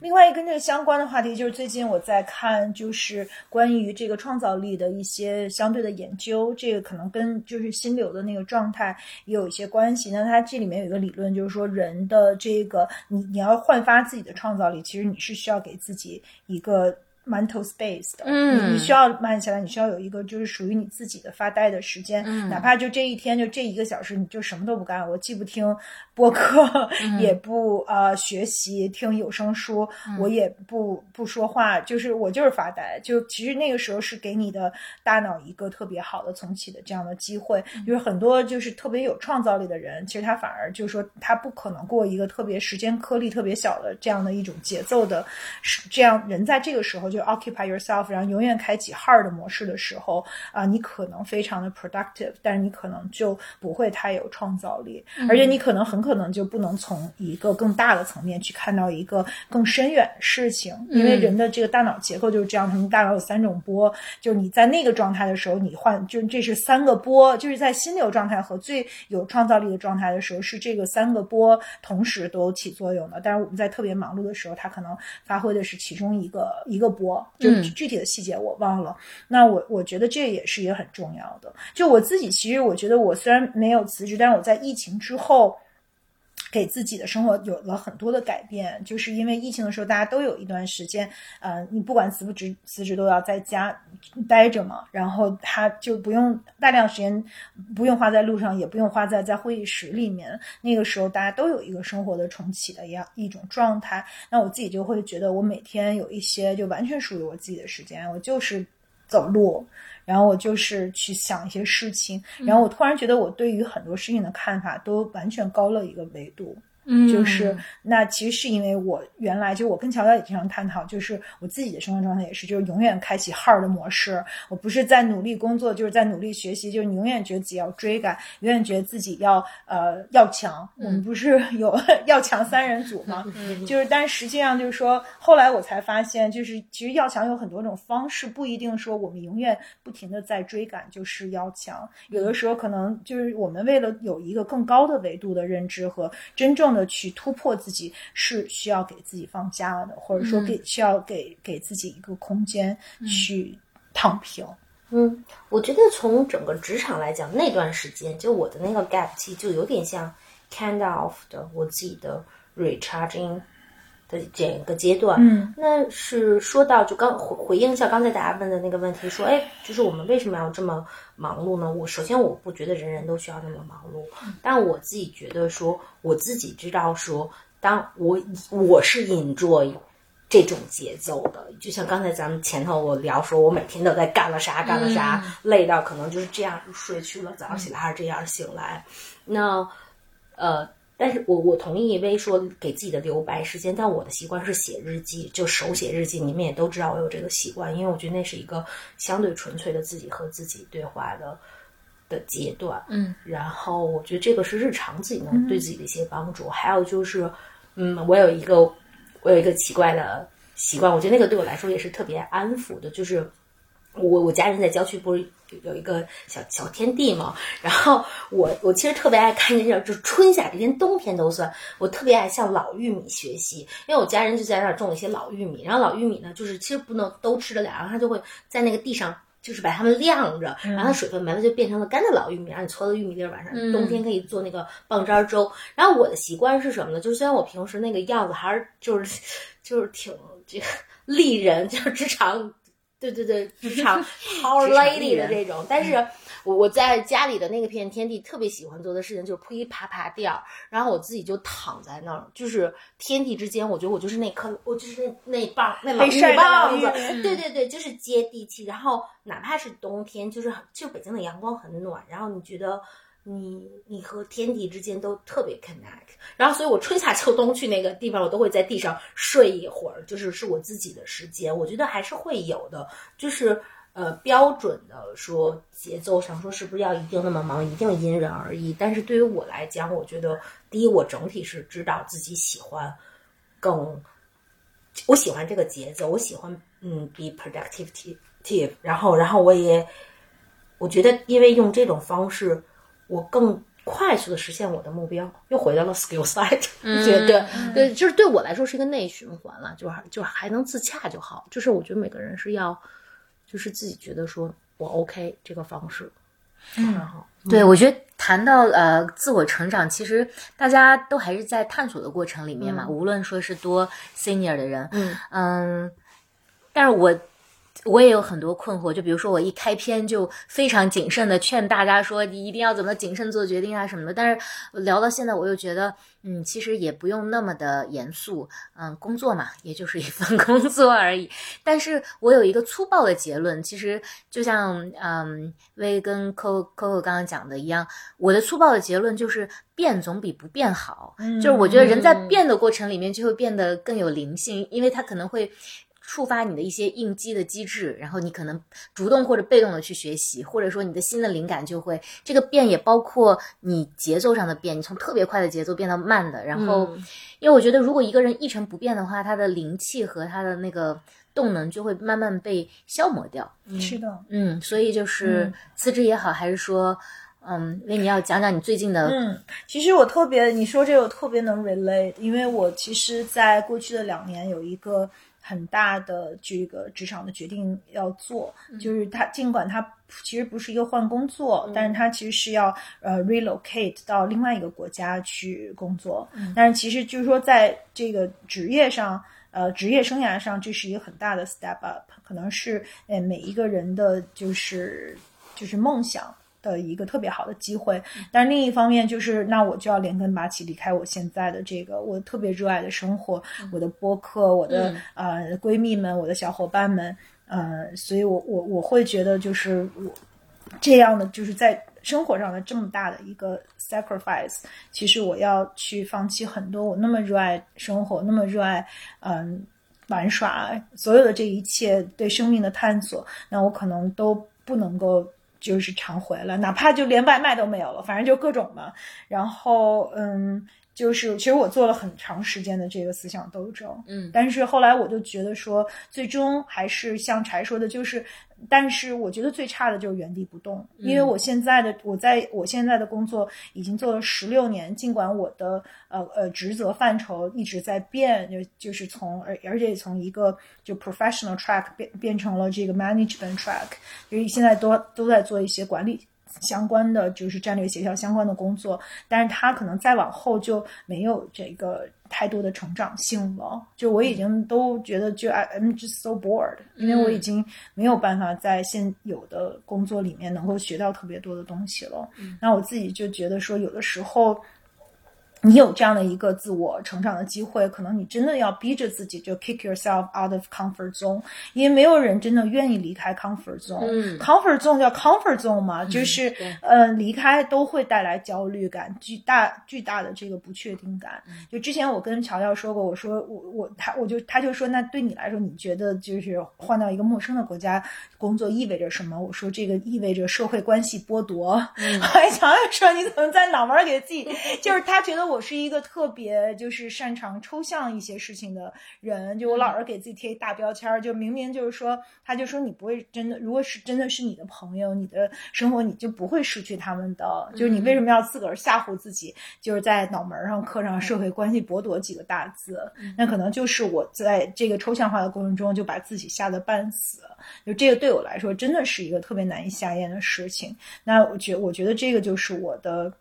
另外一个跟这个相关的话题，就是最近我在看，就是关于这个创造力的一些相对的研究，这个可能跟就是心流的那个状态也有一些关系。那它这里面有一个理论，就是说人的这个你你要焕发自己的创造力，其实你是需要给自己一个。Mental space 的，嗯。你你需要慢下来，你需要有一个就是属于你自己的发呆的时间，嗯。哪怕就这一天就这一个小时，你就什么都不干，我既不听播客，嗯。也不呃学习听有声书，嗯。我也不不说话，就是我就是发呆。就其实那个时候是给你的大脑一个特别好的重启的这样的机会。嗯。就是很多就是特别有创造力的人，其实他反而就是说他不可能过一个特别时间颗粒特别小的这样的一种节奏的，是这样人在这个时候就 occupy yourself，然后永远开启 hard 的模式的时候啊、你可能非常的 productive，但是你可能就不会太有创造力，而且你可能很可能就不能从一个更大的层面去看到一个更深远的事情，因为人的这个大脑结构就是这样，他们大脑有三种波，就是你在那个状态的时候，你换就这是三个波，就是在心流状态和最有创造力的状态的时候，是这个三个波同时都起作用的。但是我们在特别忙碌的时候，它可能发挥的是其中一个一个波，就具体的细节我忘了。那我我觉得这也是一个很重要的。就我自己，其实我觉得我虽然没有辞职，但是我在疫情之后。给自己的生活有了很多的改变，就是因为疫情的时候，大家都有一段时间，呃，你不管辞不辞辞职都要在家待着嘛，然后他就不用大量时间不用花在路上，也不用花在在会议室里面。那个时候大家都有一个生活的重启的一样一种状态。那我自己就会觉得，我每天有一些就完全属于我自己的时间，我就是走路。然后我就是去想一些事情，然后我突然觉得我对于很多事情的看法都完全高了一个维度。嗯就是那其实是因为我原来就我跟乔乔也经常探讨，就是我自己的生活状态也是，就是永远开启 hard 的模式。我不是在努力工作，就是在努力学习，就是你永远觉得自己要追赶，永远觉得自己要呃要强。我们不是有 要强三人组吗？就是，但实际上就是说，后来我才发现，就是其实要强有很多种方式，不一定说我们永远不停的在追赶就是要强。有的时候可能就是我们为了有一个更高的维度的认知和真正的去突破自己，是需要给自己放假的，或者说给需要给给自己一个空间去躺平。嗯，我觉得从整个职场来讲，那段时间就我的那个 gap 期就有点像 kind of 的我自己的 recharging 的这个阶段。嗯，那是说到就刚回回应一下刚才大家问的那个问题，说，哎，就是我们为什么要这么忙碌呢？我首先我不觉得人人都需要那么忙碌，但我自己觉得说，我自己知道说，当我我是 enjoy。这种节奏的，就像刚才咱们前头我聊说，我每天都在干了啥干了啥，累到可能就是这样睡去了，早上起来还是这样醒来。那呃，但是我我同意薇说给自己的留白时间，但我的习惯是写日记，就手写日记。你们也都知道我有这个习惯，因为我觉得那是一个相对纯粹的自己和自己对话的的阶段。嗯，然后我觉得这个是日常自己能对自己的一些帮助。还有就是，嗯，我有一个我有一个奇怪的习惯，我觉得那个对我来说也是特别安抚的，就是。我我家人在郊区不是有有一个小小天地嘛，然后我我其实特别爱看见这种，就是春夏连冬天都算，我特别爱向老玉米学习，因为我家人就在那儿种了一些老玉米，然后老玉米呢，就是其实不能都吃得了，然后它就会在那个地上。就是把它们晾着，然后它水分没了，就变成了干的老玉米，然后你搓的玉米粒儿，晚上冬天可以做那个棒渣粥。然后我的习惯是什么呢？就是虽然我平时那个样子还是就是就是挺这个 丽人，就是职场。对对对，职场 power lady 的这种，但是我我在家里的那个片天地特别喜欢做的事情就是噼啪啪掉，然后我自己就躺在那儿，就是天地之间，我觉得我就是那颗，我就是那那棒那老玉棒子，对对对，就是接地气。然后哪怕是冬天，就是就北京的阳光很暖，然后你觉得。你你和天地之间都特别 connect，然后所以我春夏秋冬去那个地方，我都会在地上睡一会儿，就是是我自己的时间。我觉得还是会有的，就是呃标准的说节奏上说是不是要一定那么忙，一定因人而异。但是对于我来讲，我觉得第一，我整体是知道自己喜欢更，我喜欢这个节奏，我喜欢嗯 be productive，然后然后我也我觉得因为用这种方式。我更快速的实现我的目标，又回到了 skill side，觉得。对，就是对我来说是一个内循环了，就就还能自洽就好。就是我觉得每个人是要，就是自己觉得说我 OK 这个方式，嗯，好。对，我觉得谈到呃自我成长，其实大家都还是在探索的过程里面嘛，无论说是多 senior 的人，嗯。嗯，但是我。我也有很多困惑，就比如说我一开篇就非常谨慎的劝大家说，你一定要怎么谨慎做决定啊什么的。但是聊到现在，我又觉得，嗯，其实也不用那么的严肃，嗯，工作嘛，也就是一份工作而已。但是我有一个粗暴的结论，其实就像嗯威跟 Coco Coco 刚刚讲的一样，我的粗暴的结论就是变总比不变好。就是我觉得人在变的过程里面就会变得更有灵性，因为他可能会。触发你的一些应激的机制，然后你可能主动或者被动的去学习，或者说你的新的灵感就会这个变，也包括你节奏上的变，你从特别快的节奏变到慢的。然后，因为我觉得如果一个人一成不变的话，他的灵气和他的那个动能就会慢慢被消磨掉。是的，嗯，所以就是辞职也好，还是说，嗯，为你要讲讲你最近的。嗯，其实我特别你说这个特别能 relate，因为我其实在过去的两年有一个。很大的这个职场的决定要做，就是他尽管他其实不是一个换工作，但是他其实是要呃 relocate 到另外一个国家去工作。但是其实就是说，在这个职业上，呃，职业生涯上，这是一个很大的 step up，可能是呃每一个人的就是就是梦想。的一个特别好的机会，但是另一方面就是，那我就要连根拔起，离开我现在的这个我特别热爱的生活，我的播客，我的呃闺蜜们，我的小伙伴们，呃，所以我我我会觉得就是我这样的就是在生活上的这么大的一个 sacrifice，其实我要去放弃很多我那么热爱生活，那么热爱嗯玩耍，所有的这一切对生命的探索，那我可能都不能够。就是常回来，哪怕就连外卖都没有了，反正就各种嘛。然后，嗯。就是其实我做了很长时间的这个思想斗争，嗯，但是后来我就觉得说，最终还是像柴说的，就是，但是我觉得最差的就是原地不动，因为我现在的我在我现在的工作已经做了十六年，尽管我的呃呃职责范畴一直在变，就就是从而而且从一个就 professional track 变变成了这个 management track，就是现在都都在做一些管理。相关的就是战略协调相关的工作，但是他可能再往后就没有这个太多的成长性了。就我已经都觉得，就 I'm just so bored，因为我已经没有办法在现有的工作里面能够学到特别多的东西了。那我自己就觉得说，有的时候。你有这样的一个自我成长的机会，可能你真的要逼着自己就 kick yourself out of comfort zone，因为没有人真的愿意离开 comfort zone。嗯，comfort zone 叫 comfort zone 嘛，就是呃离开都会带来焦虑感，巨大巨大的这个不确定感。就之前我跟乔乔说过，我说我我他我就他就说，那对你来说，你觉得就是换到一个陌生的国家工作意味着什么？我说这个意味着社会关系剥夺。后来乔乔说，你怎么在脑门给自己？就是他觉得我。我是一个特别就是擅长抽象一些事情的人，就我老是给自己贴一大标签儿，就明明就是说，他就说你不会真的，如果是真的是你的朋友，你的生活你就不会失去他们的，就是你为什么要自个儿吓唬自己，就是在脑门上刻上社会关系剥夺几个大字，那可能就是我在这个抽象化的过程中就把自己吓得半死，就这个对我来说真的是一个特别难以下咽的事情。那我觉我觉得这个就是我的。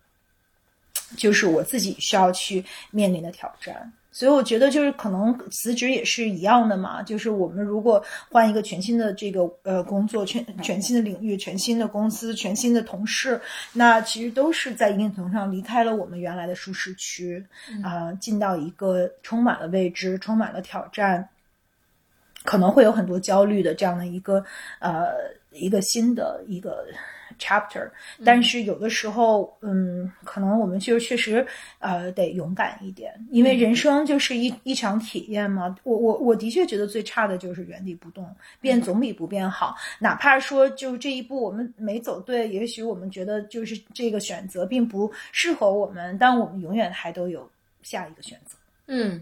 就是我自己需要去面临的挑战，所以我觉得就是可能辞职也是一样的嘛。就是我们如果换一个全新的这个呃工作，全全新的领域，全新的公司，全新的同事，那其实都是在一定程度上离开了我们原来的舒适区啊，进到一个充满了未知、充满了挑战，可能会有很多焦虑的这样的一个呃一个新的一个。chapter，但是有的时候，嗯，可能我们就确实，呃，得勇敢一点，因为人生就是一一场体验嘛。我我我的确觉得最差的就是原地不动，变总比不变好。哪怕说就这一步我们没走对，也许我们觉得就是这个选择并不适合我们，但我们永远还都有下一个选择。嗯，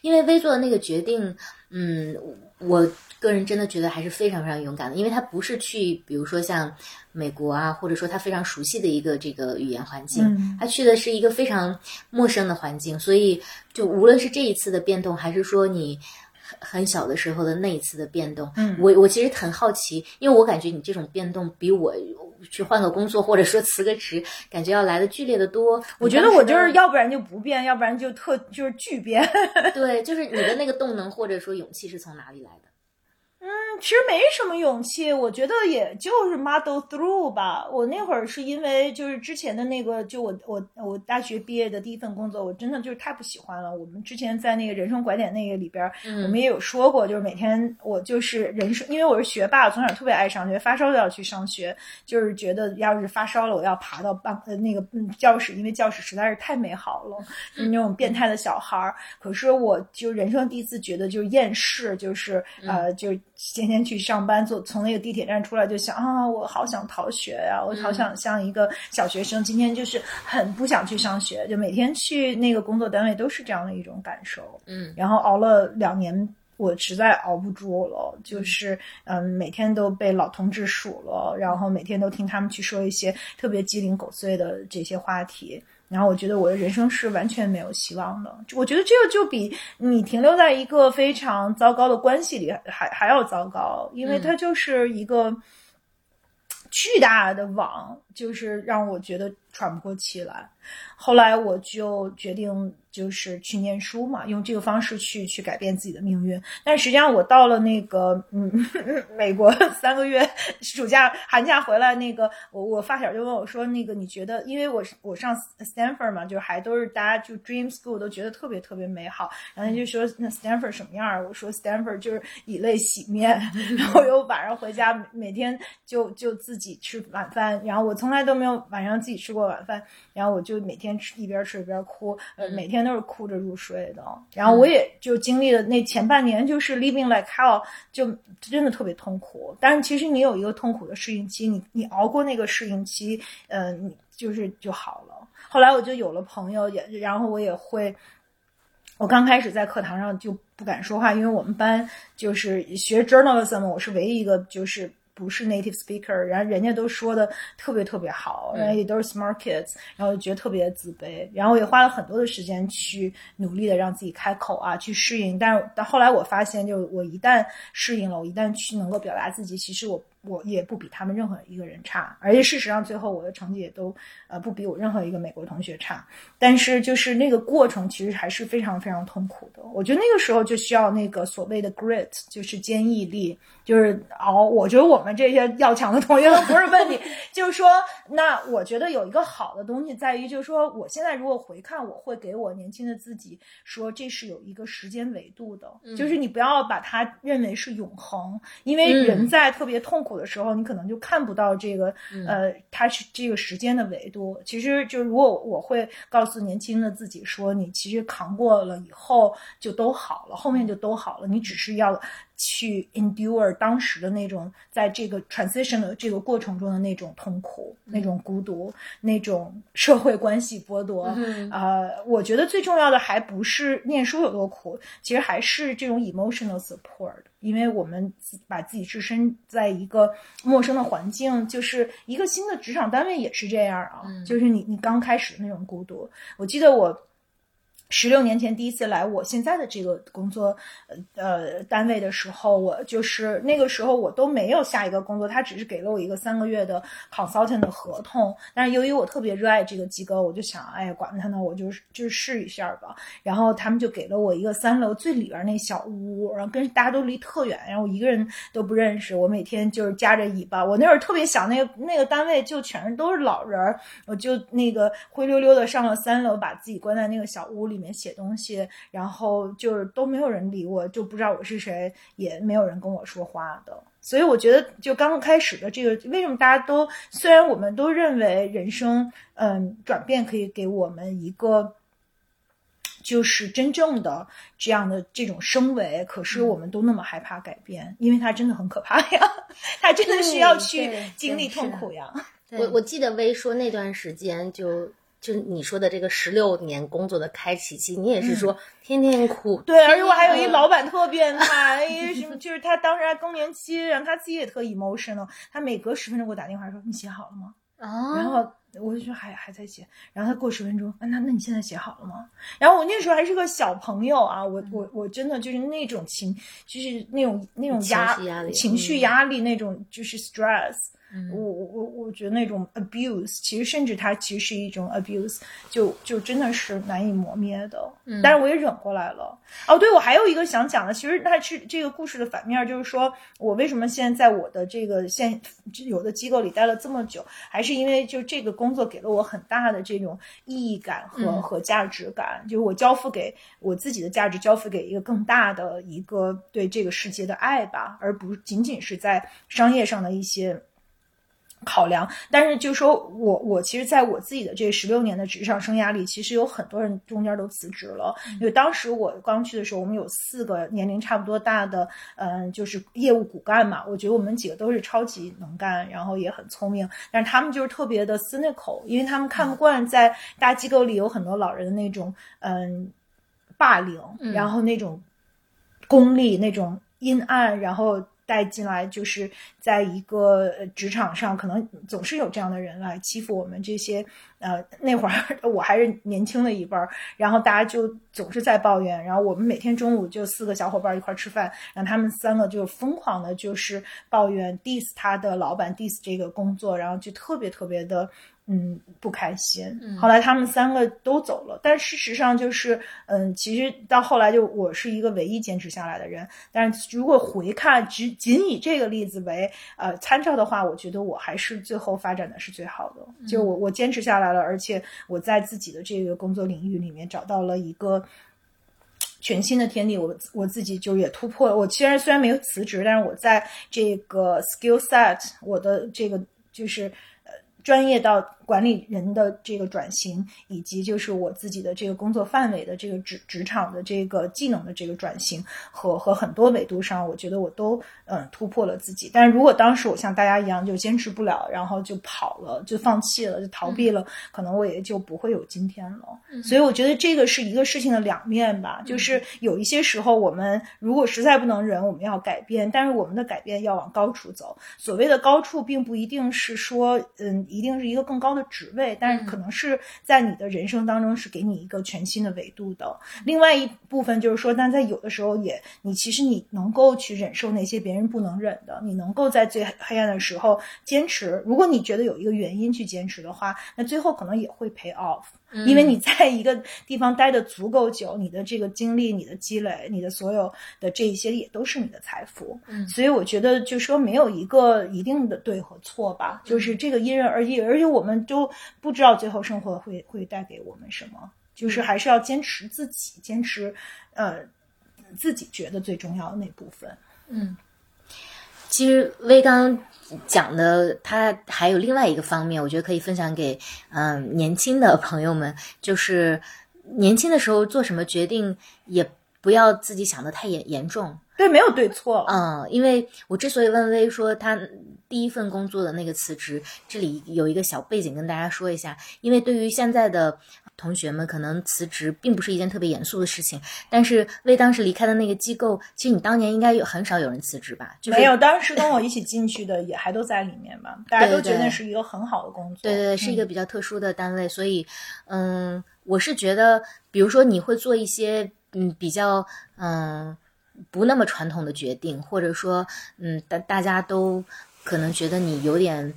因为微做的那个决定，嗯，我。个人真的觉得还是非常非常勇敢的，因为他不是去，比如说像美国啊，或者说他非常熟悉的一个这个语言环境，他去的是一个非常陌生的环境，所以就无论是这一次的变动，还是说你很很小的时候的那一次的变动，嗯，我我其实很好奇，因为我感觉你这种变动比我去换个工作或者说辞个职，感觉要来的剧烈的多。我觉得我就是要不然就不变，要不然就特就是巨变。对，就是你的那个动能或者说勇气是从哪里来的？嗯，其实没什么勇气，我觉得也就是 model through 吧。我那会儿是因为就是之前的那个，就我我我大学毕业的第一份工作，我真的就是太不喜欢了。我们之前在那个人生拐点那个里边，我们也有说过，就是每天我就是人生，因为我是学霸，从小特别爱上学，发烧都要去上学，就是觉得要是发烧了，我要爬到办呃那个嗯教室，因为教室实在是太美好了，就是那种变态的小孩儿。可是我就人生第一次觉得就是厌世，就是呃就。天天去上班，坐从那个地铁站出来就想啊，我好想逃学呀，我好想像一个小学生。今天就是很不想去上学，就每天去那个工作单位都是这样的一种感受。嗯，然后熬了两年，我实在熬不住了，就是嗯，每天都被老同志数了，然后每天都听他们去说一些特别鸡零狗碎的这些话题。然后我觉得我的人生是完全没有希望的。我觉得这个就比你停留在一个非常糟糕的关系里还还要糟糕，因为它就是一个巨大的网，就是让我觉得喘不过气来。后来我就决定。就是去念书嘛，用这个方式去去改变自己的命运。但实际上，我到了那个嗯 美国 三个月暑假寒假回来，那个我我发小就问我说：“那个你觉得？因为我我上 Stanford 嘛，就是还都是大家就 Dream School 都觉得特别特别美好。然后他就说那 Stanford 什么样？我说 Stanford 就是以泪洗面，然后又晚上回家每天就就自己吃晚饭。然后我从来都没有晚上自己吃过晚饭，然后我就每天吃一边吃一边哭，呃每天。都是哭着入睡的，然后我也就经历了那前半年，就是 living like hell，就真的特别痛苦。但是其实你有一个痛苦的适应期，你你熬过那个适应期，呃，你就是就好了。后来我就有了朋友，也然后我也会，我刚开始在课堂上就不敢说话，因为我们班就是学 journalism，我是唯一一个就是。不是 native speaker，然后人家都说的特别特别好，然后也都是 smart kids，然后就觉得特别自卑，然后我也花了很多的时间去努力的让自己开口啊，去适应。但是到后来我发现，就我一旦适应了，我一旦去能够表达自己，其实我。我也不比他们任何一个人差，而且事实上最后我的成绩也都呃不比我任何一个美国同学差。但是就是那个过程其实还是非常非常痛苦的。我觉得那个时候就需要那个所谓的 grit，就是坚毅力，就是熬。我觉得我们这些要强的同学都不是问题，就是说，那我觉得有一个好的东西在于，就是说，我现在如果回看，我会给我年轻的自己说，这是有一个时间维度的，就是你不要把它认为是永恒，因为人在特别痛苦。的时候，你可能就看不到这个，呃，它是这个时间的维度。其实，就如果我会告诉年轻的自己说，你其实扛过了以后就都好了，后面就都好了。你只是要。去 endure 当时的那种在这个 transition 的这个过程中的那种痛苦、那种孤独、那种社会关系剥夺。呃，我觉得最重要的还不是念书有多苦，其实还是这种 emotional support。因为我们把自己置身在一个陌生的环境，就是一个新的职场单位也是这样啊，就是你你刚开始的那种孤独。我记得我。十六年前第一次来我现在的这个工作，呃呃单位的时候，我就是那个时候我都没有下一个工作，他只是给了我一个三个月的 consultant 的合同。但是由于我特别热爱这个机构，我就想，哎，管他呢，我就就试一下吧。然后他们就给了我一个三楼最里边那小屋，然后跟大家都离特远，然后我一个人都不认识。我每天就是夹着尾巴，我那会儿特别想，那个那个单位就全是都是老人，我就那个灰溜溜的上了三楼，把自己关在那个小屋里。面写东西，然后就是都没有人理我，就不知道我是谁，也没有人跟我说话的。所以我觉得，就刚刚开始的这个，为什么大家都虽然我们都认为人生，嗯，转变可以给我们一个，就是真正的这样的这种升维，可是我们都那么害怕改变，因为它真的很可怕呀，它真的需要去经历痛苦呀。我我记得薇说那段时间就。就是你说的这个十六年工作的开启期，你也是说天天哭。对，而且我还有一老板特变态，什么就是他当时还更年期，然后他自己也特 emotional，他每隔十分钟给我打电话说：“你写好了吗？”啊，然后我就说还还在写，然后他过十分钟，那那你现在写好了吗？然后我那时候还是个小朋友啊，我我我真的就是那种情，就是那种那种压情绪压力那种就是 stress。我我我我觉得那种 abuse，其实甚至它其实是一种 abuse，就就真的是难以磨灭的。嗯，但是我也忍过来了。哦，对，我还有一个想讲的，其实它是这个故事的反面，就是说我为什么现在在我的这个现有的机构里待了这么久，还是因为就这个工作给了我很大的这种意义感和和价值感，就是我交付给我自己的价值，交付给一个更大的一个对这个世界的爱吧，而不仅仅是在商业上的一些。考量，但是就说我我其实在我自己的这十六年的职场生涯里，其实有很多人中间都辞职了。因为当时我刚去的时候，我们有四个年龄差不多大的，嗯，就是业务骨干嘛。我觉得我们几个都是超级能干，然后也很聪明，但是他们就是特别的 cynical，因为他们看不惯在大机构里有很多老人的那种嗯霸凌，然后那种功利、那种阴暗，然后。带进来就是在一个职场上，可能总是有这样的人来欺负我们这些。呃，那会儿我还是年轻的一辈儿，然后大家就总是在抱怨。然后我们每天中午就四个小伙伴一块儿吃饭，然后他们三个就疯狂的，就是抱怨 diss 他的老板，diss 这个工作，然后就特别特别的。嗯，不开心。后来他们三个都走了，但事实上就是，嗯，其实到后来就我是一个唯一坚持下来的人。但是如果回看，只仅以这个例子为呃参照的话，我觉得我还是最后发展的是最好的。就我我坚持下来了，而且我在自己的这个工作领域里面找到了一个全新的天地。我我自己就也突破了。我虽然虽然没有辞职，但是我在这个 skill set，我的这个就是呃专业到。管理人的这个转型，以及就是我自己的这个工作范围的这个职职场的这个技能的这个转型，和和很多维度上，我觉得我都嗯突破了自己。但是如果当时我像大家一样就坚持不了，然后就跑了，就放弃了，就逃避了，可能我也就不会有今天了。所以我觉得这个是一个事情的两面吧，就是有一些时候我们如果实在不能忍，我们要改变，但是我们的改变要往高处走。所谓的高处，并不一定是说嗯，一定是一个更高的。职位，但是可能是在你的人生当中是给你一个全新的维度的。另外一部分就是说，但在有的时候也，你其实你能够去忍受那些别人不能忍的，你能够在最黑暗的时候坚持。如果你觉得有一个原因去坚持的话，那最后可能也会 pay off。因为你在一个地方待的足够久，你的这个经历、你的积累、你的所有的这一些也都是你的财富。嗯，所以我觉得就说没有一个一定的对和错吧，就是这个因人而异，而且我们都不知道最后生活会会带给我们什么，就是还是要坚持自己，坚持呃自己觉得最重要的那部分。嗯。其实微刚讲的，他还有另外一个方面，我觉得可以分享给嗯年轻的朋友们，就是年轻的时候做什么决定，也不要自己想的太严严重。对，没有对错。嗯，因为我之所以问薇说她第一份工作的那个辞职，这里有一个小背景跟大家说一下。因为对于现在的同学们，可能辞职并不是一件特别严肃的事情。但是为当时离开的那个机构，其实你当年应该有很少有人辞职吧？就是没有，当时跟我一起进去的也还都在里面嘛，大家都觉得是一个很好的工作。对对对，是一个嗯比较特殊的单位，所以，嗯，我是觉得，比如说你会做一些嗯比较嗯不那么传统的决定，或者说嗯大大家都可能觉得你有点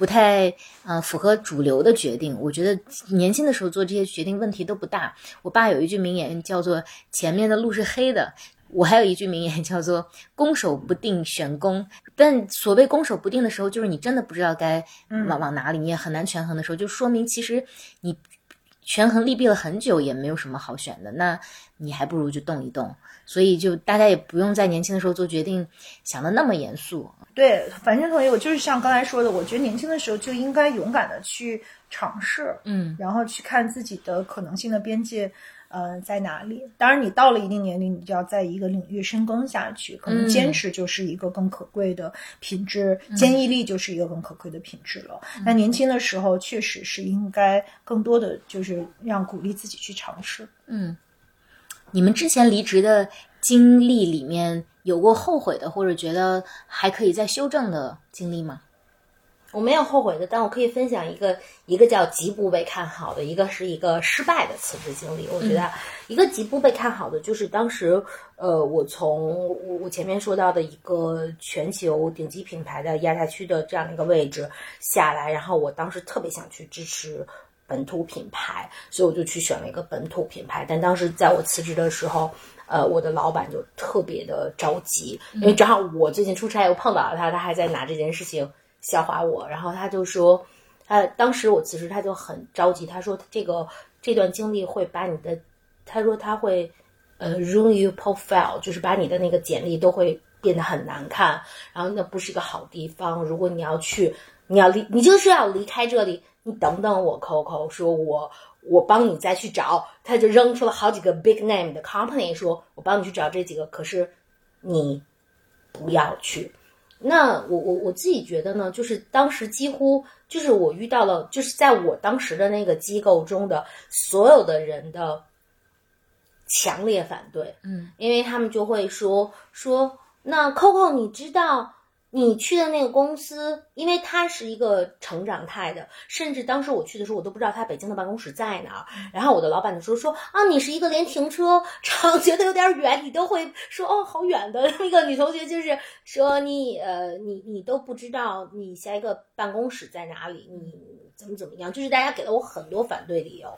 不太呃符合主流的决定。我觉得年轻的时候做这些决定问题都不大。我爸有一句名言叫做“前面的路是黑的”。我还有一句名言叫做“攻守不定，选攻”。但所谓攻守不定的时候，就是你真的不知道该往往哪里，你也很难权衡的时候，就说明其实你权衡利弊了很久，也没有什么好选的。那你还不如就动一动。所以就大家也不用在年轻的时候做决定想的那么严肃。对，反正同学，我就是像刚才说的，我觉得年轻的时候就应该勇敢的去尝试，嗯然后去看自己的可能性的边界，呃，在哪里。当然，你到了一定年龄，你就要在一个领域深耕下去，可能嗯坚持就是一个更可贵的品质，坚毅力就是一个更可贵的品质了。那年轻的时候，确实是应该更多的就是让鼓励自己去尝试。嗯，你们之前离职的经历里面有过后悔的，或者觉得还可以再修正的经历吗？我没有后悔的，但我可以分享一个，一个叫极不被看好的，一个是一个失败的辞职经历。我觉得一个极不被看好的，就是当时，呃，我从我我前面说到的一个全球顶级品牌的亚太区的这样一个位置下来，然后我当时特别想去支持本土品牌，所以我就去选了一个本土品牌。但当时在我辞职的时候，呃，我的老板就特别的着急，因为正好我最近出差又碰到了他，他还在拿这件事情笑话我，然后他就说，他当时我辞职，他就很着急，他说这个这段经历会把你的，他说他会呃 ruin your profile，就是把你的那个简历都会变得很难看，然后那不是一个好地方，如果你要去，你要离，你就是要离开这里，你等等我，Coco，说我。我帮你再去找，他就扔出了好几个 big name 的 company，说我帮你去找这几个，可是你不要去。那我我我自己觉得呢，就是当时几乎就是我遇到了，就是在我当时的那个机构中的所有的人的强烈反对，嗯，因为他们就会说说，那 Coco 你知道你去的那个公司，因为它是一个成长态的，甚至当时我去的时候，我都不知道他北京的办公室在哪儿。然后我的老板就说说啊，你是一个连停车场 觉得有点远，你都会说哦，好远的那个女同学，就是说你呃，你你都不知道你下一个办公室在哪里，你怎么怎么样，就是大家给了我很多反对理由。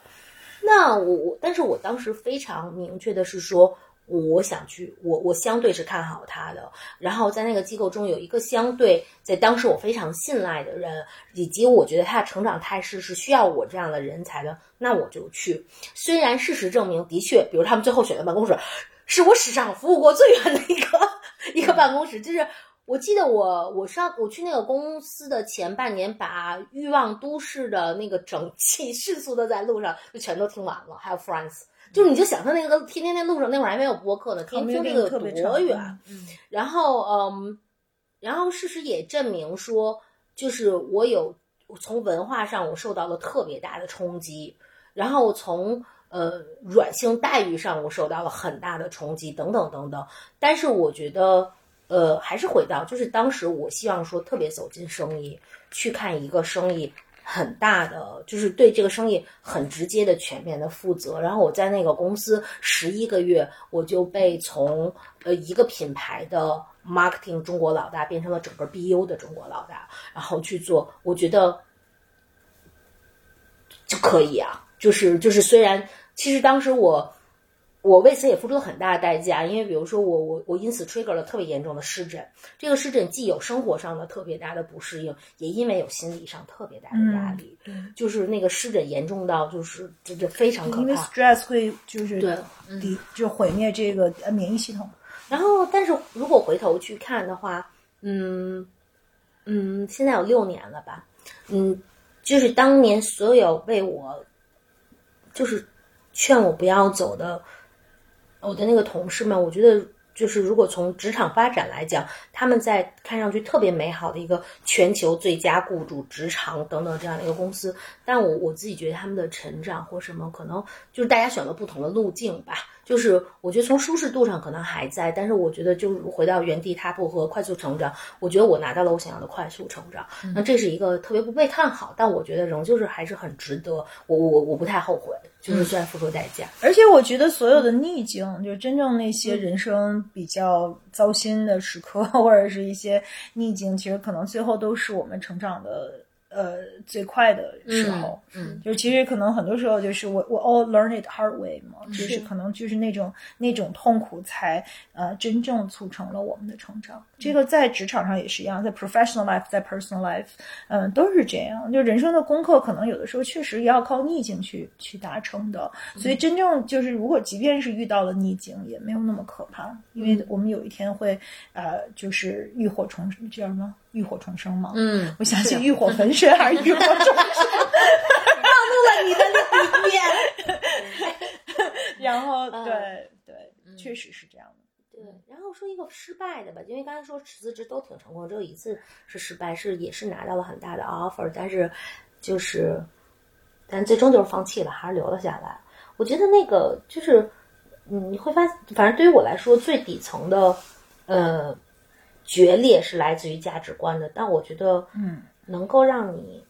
那我我，但是我当时非常明确的是说，我想去，我我相对是看好他的。然后在那个机构中有一个相对在当时我非常信赖的人，以及我觉得他的成长态势是需要我这样的人才的，那我就去。虽然事实证明，的确，比如他们最后选的办公室，是我史上服务过最远的一个 一个办公室，就是。我记得我我上我去那个公司的前半年，把《欲望都市》的那个整季迅速的在路上就全都听完了，还有 Friends，就是你就想象那个天天在路上那会儿还没有播客呢，天天听这个有多远？嗯，然后嗯，然后事实也证明说，就是我有从文化上我受到了特别大的冲击，然后从呃软性待遇上我受到了很大的冲击，等等等等。但是我觉得。呃，还是回到，就是当时我希望说特别走进生意，去看一个生意很大的，就是对这个生意很直接的、全面的负责。然后我在那个公司十一个月，我就被从呃一个品牌的 marketing 中国老大变成了整个 BU 的中国老大，然后去做，我觉得就可以啊。就是就是，虽然其实当时我。我为此也付出了很大的代价，因为比如说我我我因此 trigger 了特别严重的湿疹，这个湿疹既有生活上的特别大的不适应，也因为有心理上特别大的压力，嗯、就是那个湿疹严重到就是这这非常可怕，因为 stress 会就是对抵就毁灭这个免疫系统。然后，但是如果回头去看的话，嗯嗯，现在有六年了吧，嗯，就是当年所有为我就是劝我不要走的。我的那个同事们，我觉得，就是如果从职场发展来讲，他们在看上去特别美好的一个全球最佳雇主、职场等等这样的一个公司，但我我自己觉得他们的成长或什么，可能就是大家选择不同的路径吧。就是我觉得从舒适度上可能还在，但是我觉得就回到原地踏步和快速成长，我觉得我拿到了我想要的快速成长。那这是一个特别不被看好，但我觉得仍旧是还是很值得。我我我不太后悔，就是虽然付出代价。而且我觉得所有的逆境，就是真正那些人生比较糟心的时刻，或者是一些逆境，其实可能最后都是我们成长的。呃，最快的时候，嗯，就是其实可能很多时候就是我我 all learn it hard way 嘛，就是可能就是那种那种痛苦才呃真正促成了我们的成长。这个在职场上也是一样，在 professional life，在 personal life，嗯，都是这样。就人生的功课，可能有的时候确实要靠逆境去去达成的。所以真正就是，如果即便是遇到了逆境，也没有那么可怕，因为我们有一天会呃，就是浴火重生，叫什么？浴火重生嘛，嗯，我想起浴火焚身还是浴火重生，暴露了你的另一面。然后，对对，确实是这样的。对，然后说一个失败的吧，因为刚才说辞职都挺成功，只有一次是失败，是也是拿到了很大的 offer，但是就是，但最终就是放弃了，还是留了下来。我觉得那个就是，嗯，你会发现，反正对于我来说，最底层的，呃。决裂是来自于价值观的，但我觉得，嗯，能够让你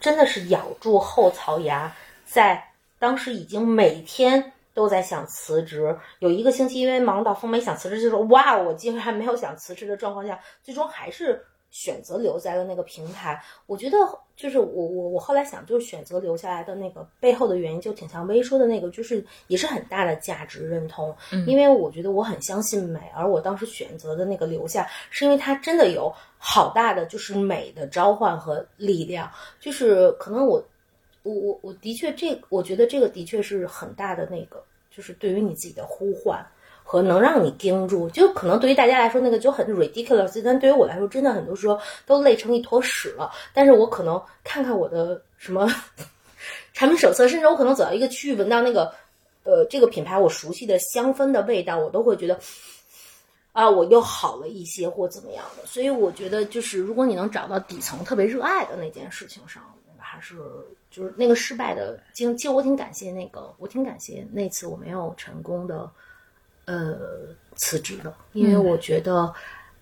真的是咬住后槽牙，在当时已经每天都在想辞职，有一个星期因为忙到疯没想辞职，就说哇，我竟然没有想辞职的状况下，最终还是。选择留在了那个平台，我觉得就是我我我后来想，就是选择留下来的那个背后的原因，就挺像薇说的那个，就是也是很大的价值认同。因为我觉得我很相信美，而我当时选择的那个留下，是因为它真的有好大的就是美的召唤和力量。就是可能我我我我的确这，我觉得这个的确是很大的那个，就是对于你自己的呼唤。和能让你盯住，就可能对于大家来说那个就很 ridiculous，但对于我来说，真的很多时候都累成一坨屎了。但是我可能看看我的什么 产品手册，甚至我可能走到一个区域，闻到那个呃这个品牌我熟悉的香氛的味道，我都会觉得啊，我又好了一些或怎么样的。所以我觉得，就是如果你能找到底层特别热爱的那件事情上，还是就是那个失败的经，其实我挺感谢那个，我挺感谢那次我没有成功的。呃，辞职的，因为我觉得，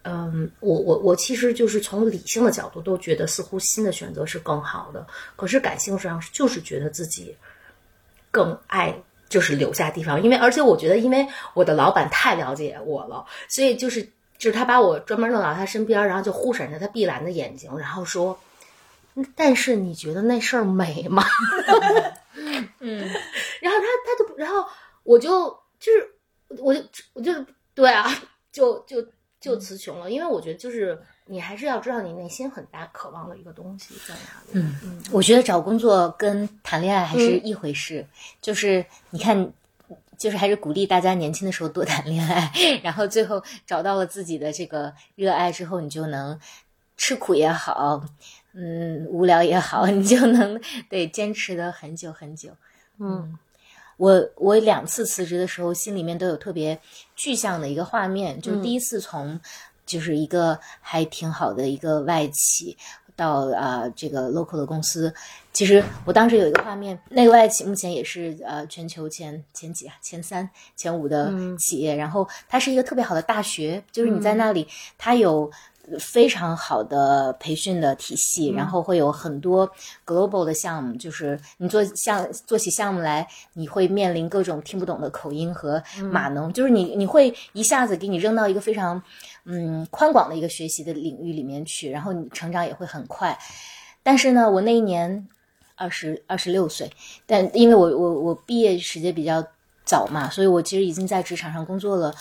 嗯，我我我其实就是从理性的角度都觉得，似乎新的选择是更好的。可是感性上就是觉得自己更爱就是留下地方，因为而且我觉得，因为我的老板太了解我了，所以就是就是他把我专门弄到他身边，然后就忽闪着他碧蓝的眼睛，然后说：“但是你觉得那事儿美吗？” 嗯，然后他他就然后我就就是。我就我就对啊，就就就词穷了，因为我觉得就是你还是要知道你内心很大渴望的一个东西在哪里。嗯嗯，我觉得找工作跟谈恋爱还是一回事，就是你看，就是还是鼓励大家年轻的时候多谈恋爱，然后最后找到了自己的这个热爱之后，你就能吃苦也好，嗯，无聊也好，你就能 得坚持的很久很久。嗯。我我两次辞职的时候，心里面都有特别具象的一个画面，就是第一次从，就是一个还挺好的一个外企到啊这个 local 的公司，其实我当时有一个画面，那个外企目前也是呃全球前前几啊前三前五的企业，然后它是一个特别好的大学，就是你在那里，它有。非常好的培训的体系，然后会有很多 global 的项目，就是你做项做起项目来，你会面临各种听不懂的口音和码农，就是你你会一下子给你扔到一个非常嗯宽广的一个学习的领域里面去，然后你成长也会很快。但是呢，我那一年二十二十六岁，但因为我我我毕业时间比较早嘛，所以我其实已经在职场上工作了。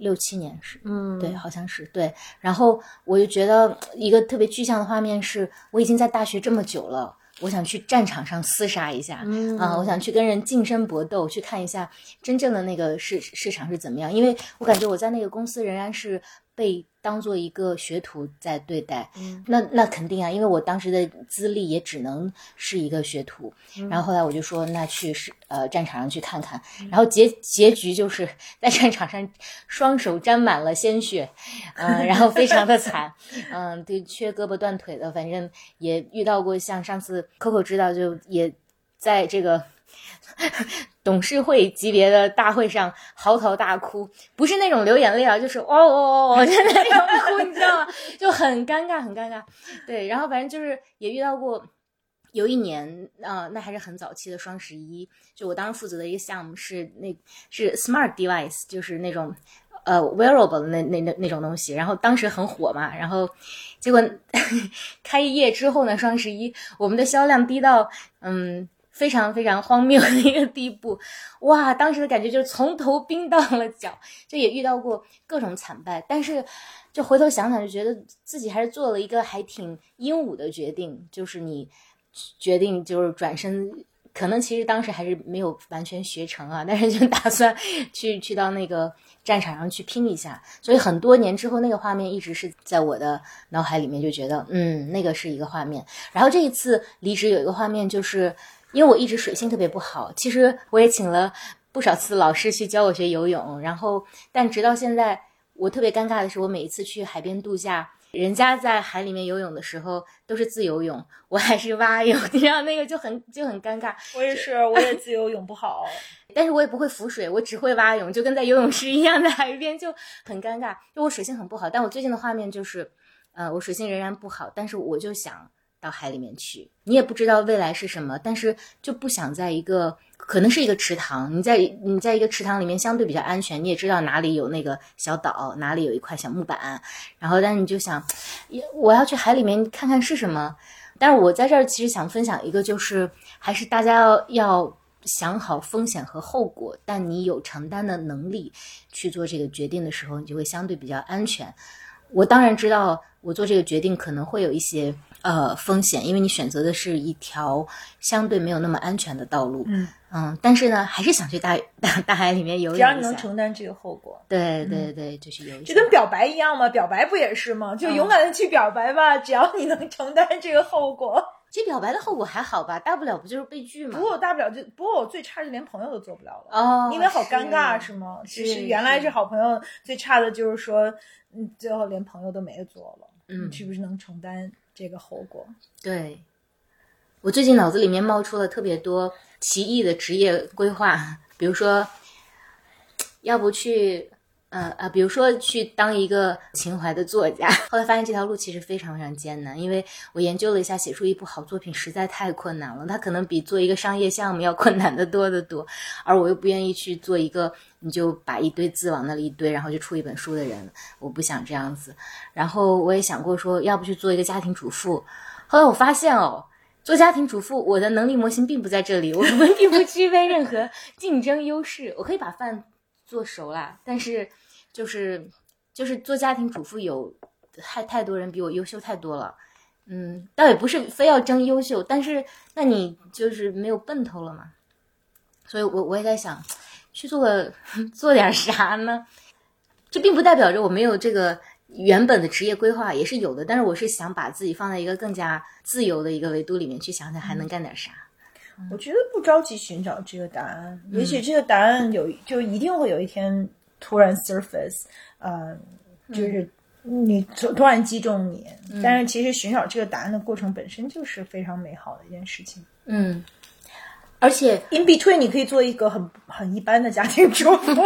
六七年是，嗯，对，好像是对。然后我就觉得一个特别具象的画面是，我已经在大学这么久了，我想去战场上厮杀一下，嗯啊，我想去跟人近身搏斗，去看一下真正的那个市市场是怎么样。因为我感觉我在那个公司仍然是被当做一个学徒在对待。嗯那那肯定啊，因为我当时的资历也只能是一个学徒。嗯然后后来我就说，那去是呃战场上去看看。然后结结局就是 在战场上双手沾满了鲜血，嗯、然后非常的惨，嗯、对，缺胳膊断腿的，反正也遇到过像上次 Coco 知道，就也在这个。董事会级别的大会上嚎啕大哭，不是那种流眼泪啊，就是哦哦哦，就那种哭，你知道吗？就很尴尬，很尴尬。对，然后反正就是也遇到过，有一年啊、那还是很早期的双十一，就我当时负责的一个项目是那是 smart device，就是那种呃 wearable 的那那那那种东西，然后当时很火嘛，然后结果开业之后呢，双十一我们的销量低到嗯。非常非常荒谬的一个地步，哇！当时的感觉就是从头冰到了脚，就也遇到过各种惨败，但是就回头想想，就觉得自己还是做了一个还挺英武的决定，就是你决定就是转身，可能其实当时还是没有完全学成啊，但是就打算去去到那个战场上去拼一下，所以很多年之后，那个画面一直是在我的脑海里面，就觉得嗯，那个是一个画面。然后这一次离职有一个画面就是。因为我一直水性特别不好，其实我也请了不少次老师去教我学游泳，然后但直到现在，我特别尴尬的是，我每一次去海边度假，人家在海里面游泳的时候都是自由泳，我还是蛙泳，你知道那个就很就很尴尬。我也是，我也自由泳不好，但是我也不会浮水，我只会蛙泳，就跟在游泳池一样，在海边就很尴尬。就我水性很不好，但我最近的画面就是，呃，我水性仍然不好，但是我就想。到海里面去，你也不知道未来是什么，但是就不想在一个可能是一个池塘，你在你在一个池塘里面相对比较安全，你也知道哪里有那个小岛，哪里有一块小木板，然后但是你就想，我要去海里面看看是什么。但是我在这儿其实想分享一个，就是还是大家要要想好风险和后果，但你有承担的能力去做这个决定的时候，你就会相对比较安全。我当然知道，我做这个决定可能会有一些呃风险，因为你选择的是一条相对没有那么安全的道路。嗯嗯，但是呢，还是想去大大大海里面游泳只要你能承担这个后果，对对对，就是游一下。就跟表白一样嘛，表白不也是吗？就勇敢的去表白吧，只要你能承担这个后果。其实表白的后果还好吧，大不了不就是被拒吗不？过我大不了就，不过我最差就连朋友都做不了了。哦，因为好尴尬是是吗？是其实原来是是好朋友，最差的就是说，嗯，最后连朋友都没得做了。嗯你是不是能承担这个后果？对，我最近脑子里面冒出了特别多奇异的职业规划，比如说，要不去，呃啊，比如说去当一个情怀的作家。后来发现这条路其实非常非常艰难，因为我研究了一下，写出一部好作品实在太困难了，它可能比做一个商业项目要困难的多得多，而我又不愿意去做一个你就把一堆字往那里一堆，然后就出一本书的人，我不想这样子。然后我也想过说，要不去做一个家庭主妇。后来我发现哦，做家庭主妇，我的能力模型并不在这里，我们并不具备任何竞争优势。我可以把饭做熟啦，但是就是就是做家庭主妇有太太多人比我优秀太多了。嗯，倒也不是非要争优秀，但是那你就是没有奔头了嘛。所以我我也在想，去做个 做点啥呢？这并不代表着我没有这个原本的职业规划，也是有的。但是我是想把自己放在一个更加自由的一个维度里面去想想还能干点啥。我觉得不着急寻找这个答案，也许这个答案有就一定会有一天突然 surface，呃，就是你突突然击中你。但是其实寻找这个答案的过程本身就是非常美好的一件事情。嗯，而且 In between，你可以做一个很很一般的家庭主妇，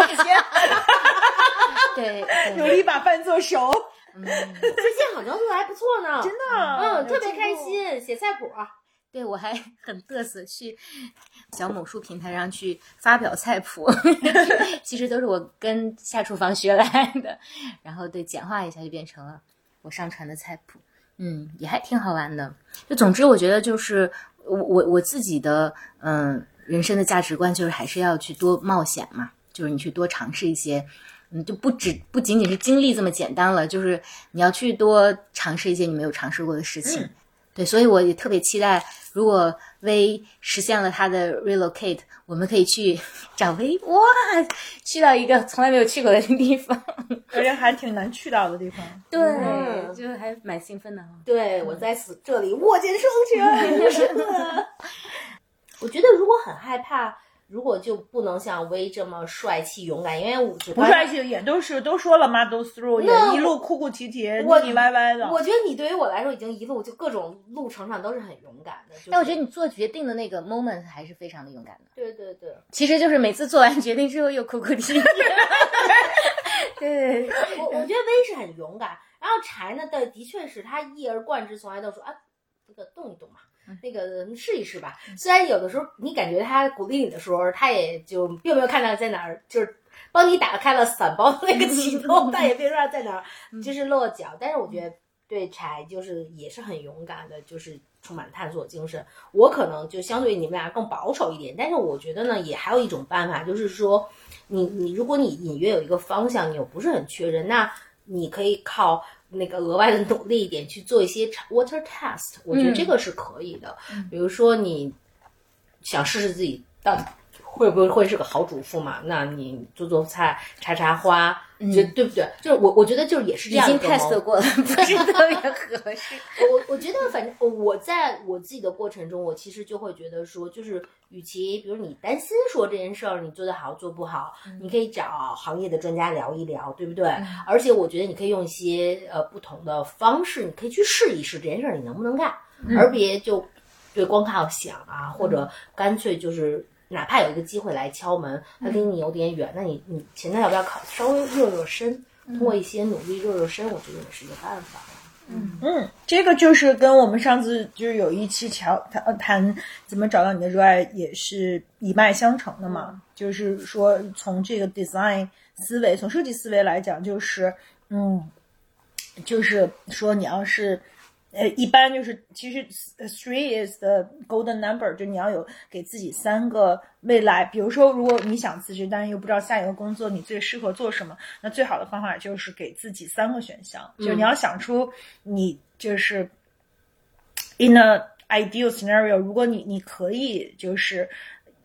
对，努力把饭做熟，最近好像做的还不错呢，真的，嗯，特别开。心，写菜谱。对我还 很嘚瑟，去小某书平台上去发表菜谱，其实都是我跟下厨房学来的，然后对简化一下就变成了我上传的菜谱，嗯，也还挺好玩的。就总之，我觉得就是我我我自己的嗯人生的价值观就是还是要去多冒险嘛，就是你去多尝试一些。嗯，就不只不仅仅是经历这么简单了，就是你要去多尝试一些你没有尝试过的事情。对，所以我也特别期待，如果 V 实现了他的 relocate，我们可以去找 V，，哇，去到一个从来没有去过的地方，而且还挺难去到的地方。对，嗯就还蛮兴奋的哈。对我在此这里握剑双拳，真的。我觉得如果很害怕，如果就不能像威这么帅气勇敢，因为我不帅气也都是都说了 model through，那也一路哭哭啼啼、我腻腻歪歪的。我觉得你对于我来说已经一路就各种路程上都是很勇敢的。就是但我觉得你做决定的那个 moment 还是非常的勇敢的。对对对，其实就是每次做完决定之后又哭哭啼啼。对，我我觉得威是很勇敢，然后柴呢的的确是他一而贯之，从来都说啊，那个动一动嘛，那个试一试吧。虽然有的时候你感觉他鼓励你的时候，他也就并没有看到在哪儿，就是帮你打开了伞包的那个启动，但也并不知道在哪儿就是落脚。但是我觉得对柴就是也是很勇敢的，就是充满探索精神。我可能就相对你们俩更保守一点，但是我觉得呢，也还有一种办法，就是说你你如果你隐约有一个方向，你又不是很确认，那你可以靠那个额外的努力一点去做一些 water test，我觉得这个是可以的。比如说你想试试自己到底会不会会是个好主妇嘛？那你做做菜、插插花，就对不对？就是我我觉得就是也是这样已经样一个 test 过了，不是 特别合适。我我觉得，反正我在我自己的过程中，我其实就会觉得说，就是与其比如你担心说这件事儿你做得好做不好，你可以找行业的专家聊一聊，对不对？而且我觉得你可以用一些呃不同的方式，你可以去试一试这件事儿你能不能干，而别就对光靠想啊，或者干脆就是。哪怕有一个机会来敲门，他离你有点远，那你你现在要不要考稍微热热身？通过一些努力热热身，我觉得也是一个办法。嗯嗯，这个就是跟我们上次就是有一期桥谈谈怎么找到你的热爱，也是一脉相承的嘛。就是说，从这个 design 思维，从设计思维来讲，就是嗯，就是说你要是。呃，一般就是其实 three is the golden number，就你要有给自己三个未来。比如说，如果你想辞职，但是又不知道下一个工作你最适合做什么，那最好的方法就是给自己三个选项。就你要想出你就是 in a ideal scenario，如果你你可以就是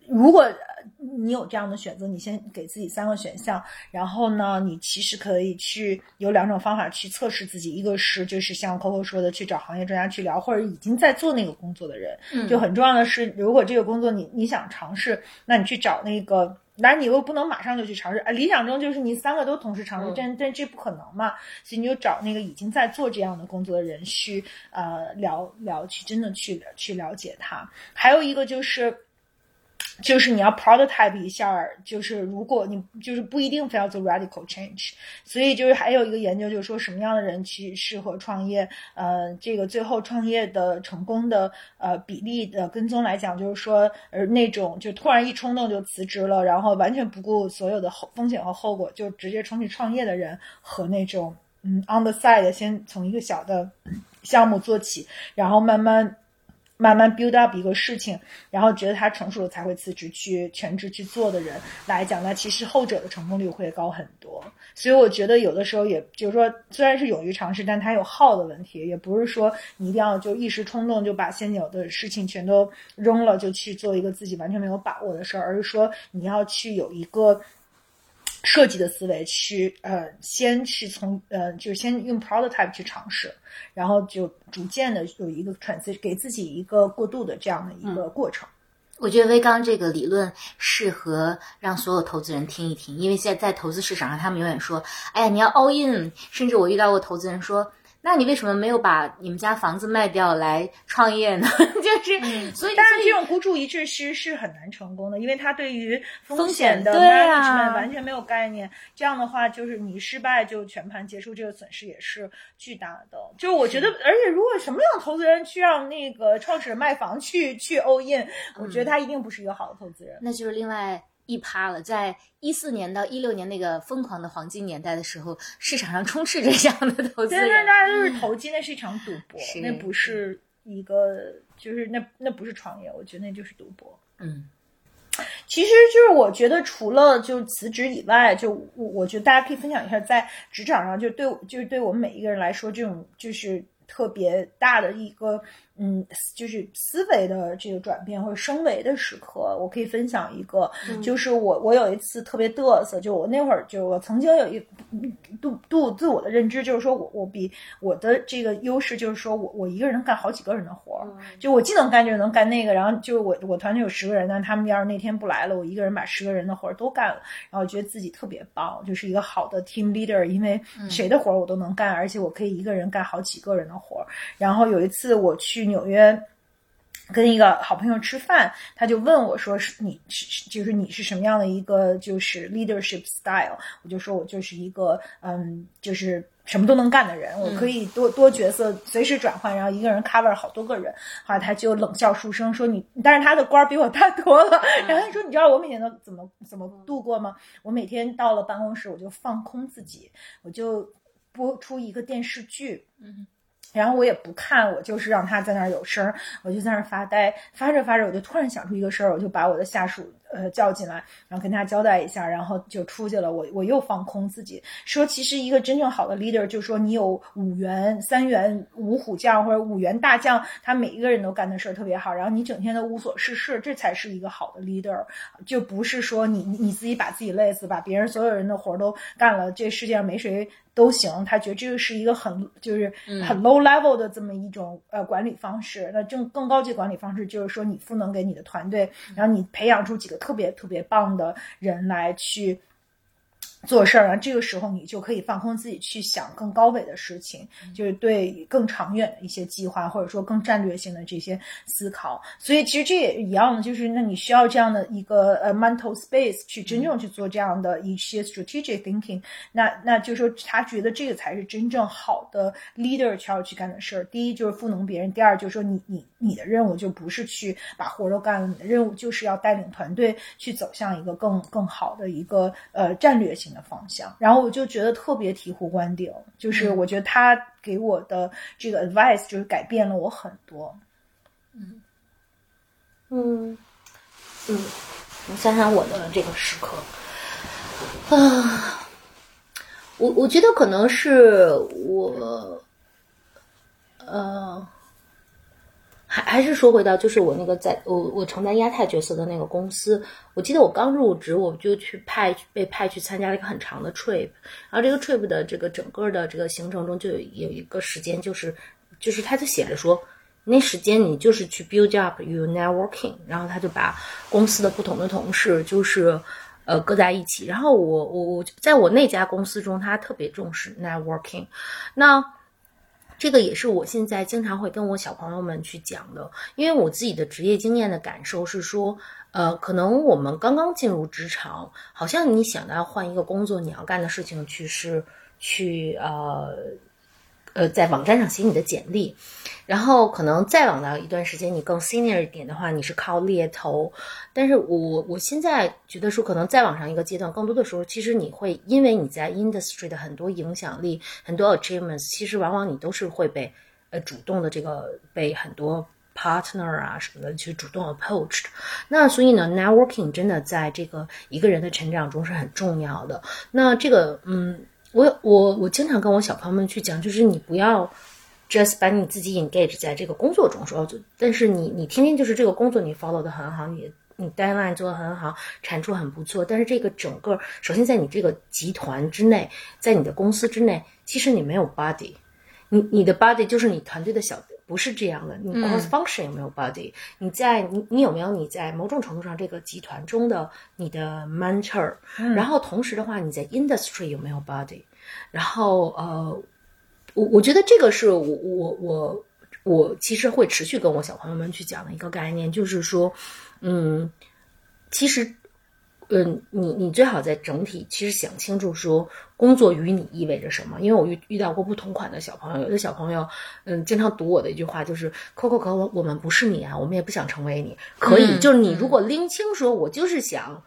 如果你有这样的选择，你先给自己三个选项，然后呢，你其实可以去有两种方法去测试自己，一个是就是像 Coco 说的，去找行业专家去聊，或者已经在做那个工作的人。就很重要的是，如果这个工作你你想尝试，那你去找那个。当然，你又不能马上就去尝试。啊，理想中就是你三个都同时尝试，但但这不可能嘛。所以你就找那个已经在做这样的工作的人去呃聊聊，去真的去去了解他。还有一个就是。就是你要 prototype 一下，就是如果你就是不一定非要做 radical change，所以就是还有一个研究，就是说什么样的人去适合创业，呃，这个最后创业的成功的呃比例的跟踪来讲，就是说呃那种就突然一冲动就辞职了，然后完全不顾所有的后风险和后果就直接冲去创业的人，和那种嗯 on the side 先从一个小的项目做起，然后慢慢。慢慢 build up 一个事情，然后觉得他成熟了才会辞职去全职去做的人来讲，那其实后者的成功率会高很多。所以我觉得有的时候，也就是说，虽然是勇于尝试，但它有耗的问题，也不是说你一定要就一时冲动就把现有的事情全都扔了，就去做一个自己完全没有把握的事儿，而是说你要去有一个。设计的思维去呃，先去从呃，就是先用 prototype 去尝试，然后就逐渐的有一个 transition，给自己一个过渡的这样的一个过程。我觉得微刚这个理论适合让所有投资人听一听，因为现在在投资市场上，他们永远说：“哎呀，你要 all in。”甚至我遇到过投资人说。那你为什么没有把你们家房子卖掉来创业呢？就是，所以，但是这种孤注一掷其实是很难成功的，因为他对于风险的 management 完全没有概念。这样的话，就是你失败就全盘结束，这个损失也是巨大的。就是我觉得，而且如果什么样的投资人去让那个创始人卖房去去 all in，我觉得他一定不是一个好的投资人。那就是另外一趴了。在一四年到一六年那个疯狂的黄金年代的时候，市场上充斥着这样的投资对，那人。大家都是投机，那是一场赌博，是那不是一个，就是那那不是创业，我觉得那就是赌博。嗯，其实就是我觉得除了就辞职以外，就我我觉得大家可以分享一下，在职场上就对就是对我们每一个人来说，这种就是特别大的一个嗯，就是思维的这个转变或者升维的时刻，我可以分享一个，就是我我有一次特别嘚瑟，就我那会儿就我曾经有一度度自我的认知，就是说我我比我的这个优势就是说我我一个人能干好几个人的活儿，就我既能干这个能干那个，然后就是我我团队有十个人，但他们要是那天不来了，我一个人把十个人的活儿都干了，然后我觉得自己特别棒，就是一个好的 team leader，因为谁的活儿我都能干，而且我可以一个人干好几个人的活儿。然后有一次我去纽约。跟一个好朋友吃饭，他就问我说：“是你是就是你是什么样的一个就是 leadership style？” 我就说我就是一个嗯，就是什么都能干的人，我可以多多角色随时转换，然后一个人 cover 好多个人。后来他就冷笑出声说：“你，但是他的官儿比我大多了。”然后他说：“你知道我每天都怎么怎么度过吗？我每天到了办公室，我就放空自己，我就播出一个电视剧。”嗯。然后我也不看，我就是让他在那儿有声，我就在那儿发呆，发着发着，我就突然想出一个事儿，我就把我的下属呃叫进来，然后跟他交代一下，然后就出去了。我我又放空自己，说其实一个真正好的 leader，就是说你有五员、三员五虎将或者五员大将，他每一个人都干的事儿特别好，然后你整天都无所事事，这才是一个好的 leader，就不是说你你自己把自己累死，把别人所有人的活儿都干了，这世界上没谁。都行，他觉得这个是一个很就是很 low level 的这么一种呃管理方式。那正更高级管理方式就是说，你赋能给你的团队，然后你培养出几个特别特别棒的人来去。做事儿，然后这个时候你就可以放空自己，去想更高维的事情，就是对更长远的一些计划，或者说更战略性的这些思考。所以其实这也一样的，就是那你需要这样的一个呃 mental space 去真正去做这样的一些 strategic thinking。那那就是说，他觉得这个才是真正好的 leader 需要去干的事儿。第一就是赋能别人，第二就是说你你你的任务就不是去把活儿都干了，你的任务就是要带领团队去走向一个更更好的一个呃战略性。的方向，然后我就觉得特别醍醐灌顶，就是我觉得他给我的这个 advice 就是改变了我很多。嗯嗯嗯，我想想我的这个时刻啊，我我觉得可能是我呃。还还是说回到，就是我那个在我我承担亚太角色的那个公司，我记得我刚入职，我就去派被派去参加了一个很长的 trip，然后这个 trip 的这个整个的这个行程中就有有一个时间，就是就是他就写着说，那时间你就是去 build up your networking，然后他就把公司的不同的同事就是呃搁在一起，然后我我我在我那家公司中，他特别重视 networking，那。这个也是我现在经常会跟我小朋友们去讲的，因为我自己的职业经验的感受是说，呃，可能我们刚刚进入职场，好像你想到要换一个工作，你要干的事情去是去呃。呃，在网站上写你的简历，然后可能再往到一段时间，你更 senior 一点的话，你是靠猎头。但是我我现在觉得说，可能再往上一个阶段，更多的时候，其实你会因为你在 industry 的很多影响力、很多 achievements，其实往往你都是会被呃主动的这个被很多 partner 啊什么的去主动 approached。那所以呢，networking 真的在这个一个人的成长中是很重要的。那这个嗯。我我我经常跟我小朋友们去讲，就是你不要 just 把你自己 engage 在这个工作中说，但是你你天天就是这个工作你 follow 的很好，你你 deadline 做的很好，产出很不错，但是这个整个首先在你这个集团之内，在你的公司之内，其实你没有 body，你你的 body 就是你团队的小。不是这样的，你 cross function 有没有 body？你在你你有没有你在某种程度上这个集团中的你的 mentor？然后同时的话，你在 industry 有没有 body？然后呃，我我觉得这个是我我我我其实会持续跟我小朋友们去讲的一个概念，就是说，嗯，其实。嗯，你你最好在整体其实想清楚说工作与你意味着什么，因为我遇遇到过不同款的小朋友，有的小朋友嗯经常读我的一句话就是可可可我我们不是你啊，我们也不想成为你，可以就是你如果拎清说我就是想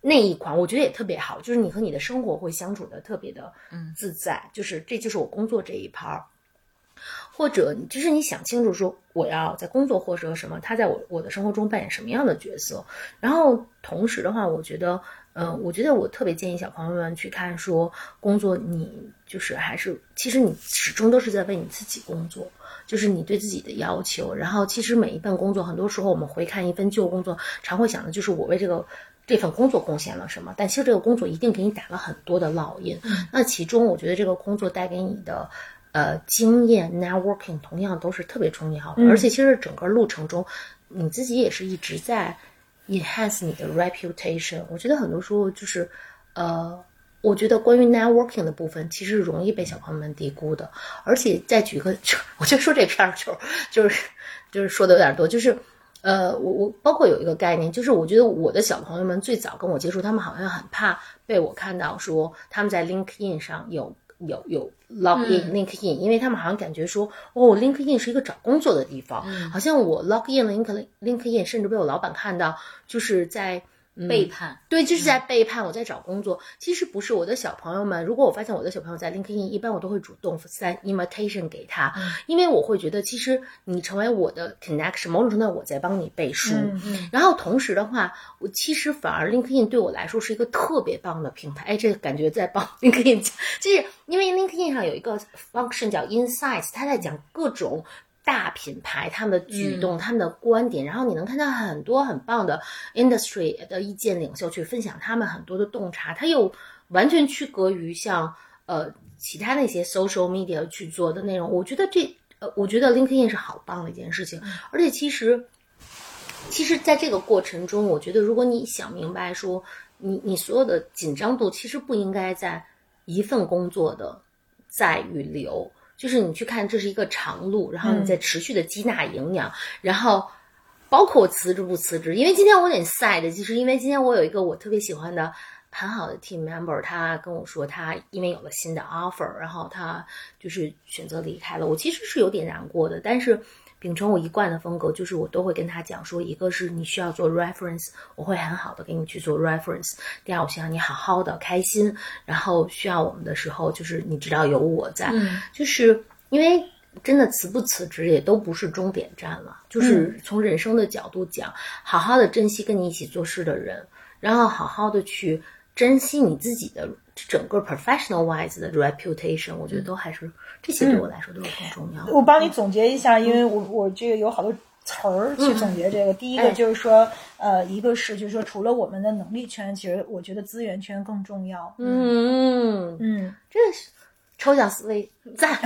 那一款，我觉得也特别好，就是你和你的生活会相处的特别的自在，就是这就是我工作这一 part。或者，就是你想清楚说，我要在工作或者什么，他在我我的生活中扮演什么样的角色。然后同时的话，我觉得，呃，我觉得我特别建议小朋友们去看说工作，你就是还是其实你始终都是在为你自己工作，就是你对自己的要求。然后其实每一份工作，很多时候我们回看一份旧工作，常会想的就是我为这个这份工作贡献了什么。但其实这个工作一定给你打了很多的烙印。那其中我觉得这个工作带给你的。呃，经验 networking 同样都是特别重要的，而且其实整个路程中，你自己也是一直在 enhance 你的 reputation。我觉得很多时候就是，呃，我觉得关于 networking 的部分，其实容易被小朋友们低估的。而且再举个，我就说这片儿就就是就是说的有点多，就是呃，我我包括有一个概念，就是我觉得我的小朋友们最早跟我接触，他们好像很怕被我看到说他们在 LinkedIn 上有。有有 log in LinkedIn，因为他们好像感觉说，哦，LinkedIn 是一个找工作的地方，好像我 log in LinkedIn LinkedIn，甚至被我老板看到，就是在。背叛，对，就是在背叛。我在找工作，其实不是我的小朋友们。如果我发现我的小朋友在 LinkedIn，一般我都会主动 send invitation 给他，因为我会觉得，其实你成为我的 connection，某种程度我在帮你背书。然后同时的话，我其实反而 LinkedIn 对我来说是一个特别棒的平台。哎，这个感觉在帮 LinkedIn，就是因为 LinkedIn 上有一个 function 叫 Insights，他在讲各种。大品牌他们的举动、他们的观点，然后你能看到很多很棒的 industry 的意见领袖去分享他们很多的洞察，他又完全区隔于像呃其他那些 social media 去做的内容。我觉得这呃，我觉得 LinkedIn 是好棒的一件事情。而且其实，其实在这个过程中，我觉得如果你想明白说，你你所有的紧张度其实不应该在一份工作的在与留。就是你去看，这是一个长路，然后你在持续的积纳营养，然后包括我辞职不辞职，因为今天我有点 sad，就是因为今天我有一个我特别喜欢的很好的 team member，他跟我说他因为有了新的 offer，然后他就是选择离开了，我其实是有点难过的，但是。秉承我一贯的风格，就是我都会跟他讲说，一个是你需要做 reference，我会很好的给你去做 reference。第二，我希望你好好的开心，然后需要我们的时候，就是你知道有我在，就是因为真的辞不辞职也都不是终点站了，就是从人生的角度讲，好好的珍惜跟你一起做事的人，然后好好的去珍惜你自己的整个 professional wise 的 reputation，我觉得都还是。这些对我来说都是很重要的。我帮你总结一下，因为我我这个有好多词儿去总结这个。第一个就是说，呃，一个是就是说，除了我们的能力圈，其实我觉得资源圈更重要。嗯嗯，这是抽象思维赞。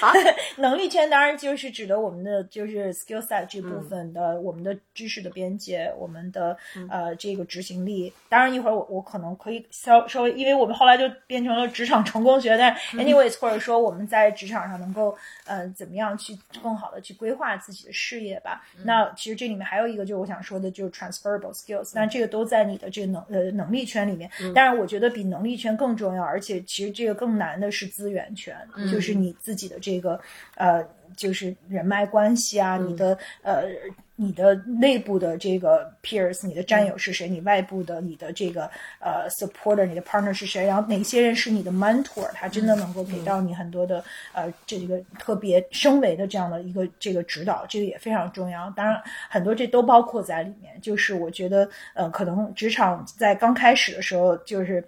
好，能力圈当然就是指的我们的就是 skill set 这部分的，我们的知识的边界，我们的呃这个执行力。当然一会儿我我可能可以稍稍微，因为我们后来就变成了职场成功学，但 anyways 或者说我们在职场上能够呃怎么样去更好的去规划自己的事业吧。那其实这里面还有一个就是我想说的，就是 transferable skills，但这个都在你的这个能呃能力圈里面。但是我觉得比能力圈更重要，而且其实这个更难的是资源圈，就是你自己的这。这个呃，就是人脉关系啊，你的呃，你的内部的这个 peers，你的战友是谁？你外部的你的这个呃 supporter，你的 partner 是谁？然后哪些人是你的 mentor？他真的能够给到你很多的呃这个特别升维的这样的一个这个指导，这个也非常重要。当然，很多这都包括在里面。就是我觉得呃，可能职场在刚开始的时候就是。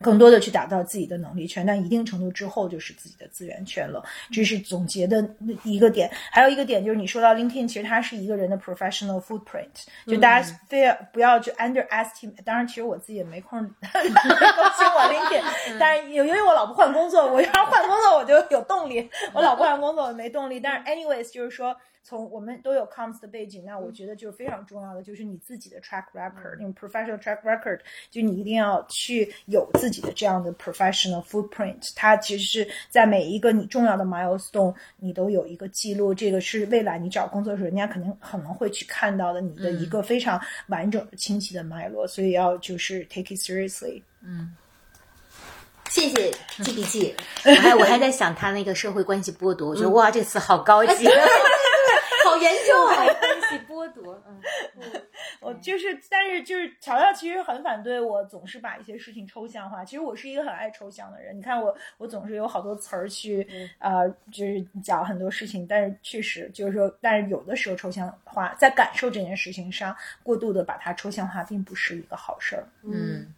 更多的去打造自己的能力圈，但一定程度之后就是自己的资源圈了。这是总结的一个点。还有一个点就是你说到 LinkedIn，其实它是一个人的 professional footprint，就大家非要不要去 underestimate。当然，其实我自己也没空更新 我 LinkedIn，但是由于我老婆换工作，我要换工作我就有动力。我老婆换工作我没动力。但是 anyways，就是说。从我们都有 coms 的背景，那我觉得就是非常重要的，就是你自己的 track record，那种 professional track record，就你一定要去有自己的这样的 professional footprint。它其实是在每一个你重要的 milestone，你都有一个记录。这个是未来你找工作的时候，人家肯定可能会去看到的，你的一个非常完整的、清晰的脉络。所以要就是 take it seriously。嗯，谢谢记笔记。我还我还在想他那个社会关系剥夺，我觉得哇，这个词好高级。好严重啊！关系剥夺，嗯，我就是，但是就是乔乔其实很反对我总是把一些事情抽象化。其实我是一个很爱抽象的人。你看我，我总是有好多词儿去呃，就是讲很多事情，但是确实就是说，但是有的时候抽象化，在感受这件事情上过度的把它抽象化，并不是一个好事儿。嗯，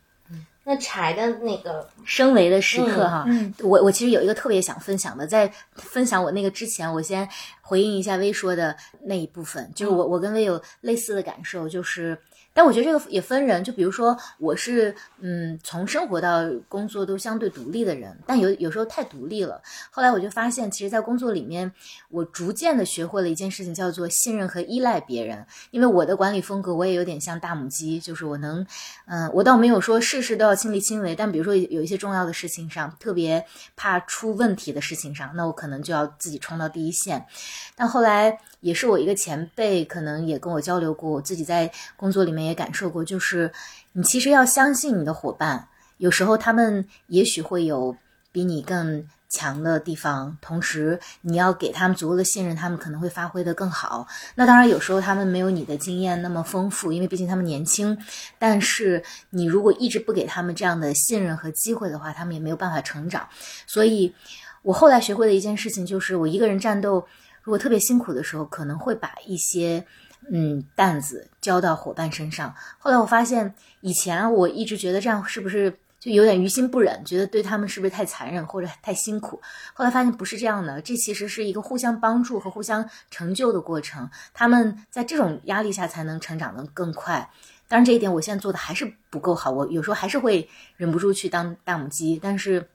那柴的那个升维的时刻哈，嗯我我其实有一个特别想分享的，在分享我那个之前，我先回应一下薇说的那一部分，就是我我跟薇有类似的感受，就是。但我觉得这个也分人，就比如说我是嗯，从生活到工作都相对独立的人，但有有时候太独立了。后来我就发现，其实，在工作里面，我逐渐的学会了一件事情，叫做信任和依赖别人。因为我的管理风格，我也有点像大母鸡，就是我能，嗯，我倒没有说事事都要亲力亲为，但比如说有一些重要的事情上，特别怕出问题的事情上，那我可能就要自己冲到第一线。但后来也是我一个前辈，可能也跟我交流过，我自己在工作里面也感受过，就是你其实要相信你的伙伴，有时候他们也许会有比你更强的地方，同时你要给他们足够的信任，他们可能会发挥的更好。那当然，有时候他们没有你的经验那么丰富，因为毕竟他们年轻。但是你如果一直不给他们这样的信任和机会的话，他们也没有办法成长。所以，我后来学会的一件事情就是，我一个人战斗，如果特别辛苦的时候，可能会把一些嗯担子交到伙伴身上。后来我发现，以前我一直觉得这样是不是就有点于心不忍，觉得对他们是不是太残忍或者太辛苦？后来发现不是这样的，这其实是一个互相帮助和互相成就的过程。他们在这种压力下才能成长得更快。当然，这一点我现在做的还是不够好，我有时候还是会忍不住去当大母鸡，但是。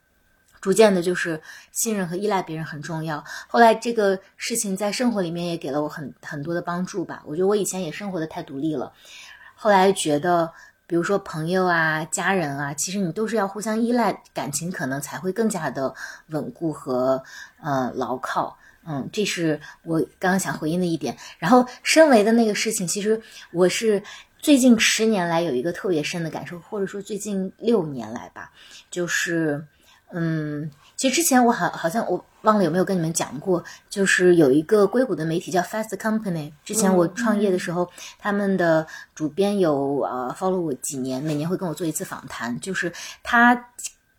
逐渐的，就是信任和依赖别人很重要。后来这个事情在生活里面也给了我很很多的帮助吧。我觉得我以前也生活的太独立了，后来觉得，比如说朋友啊、家人啊，其实你都是要互相依赖，感情可能才会更加的稳固和呃牢靠。嗯，这是我刚刚想回应的一点。然后身为的那个事情，其实我是最近十年来有一个特别深的感受，或者说最近六年来吧，就是。嗯，其实之前我好好像我忘了有没有跟你们讲过，就是有一个硅谷的媒体叫 Fast Company。之前我创业的时候，他们的主编有呃 follow 我几年，每年会跟我做一次访谈，就是他。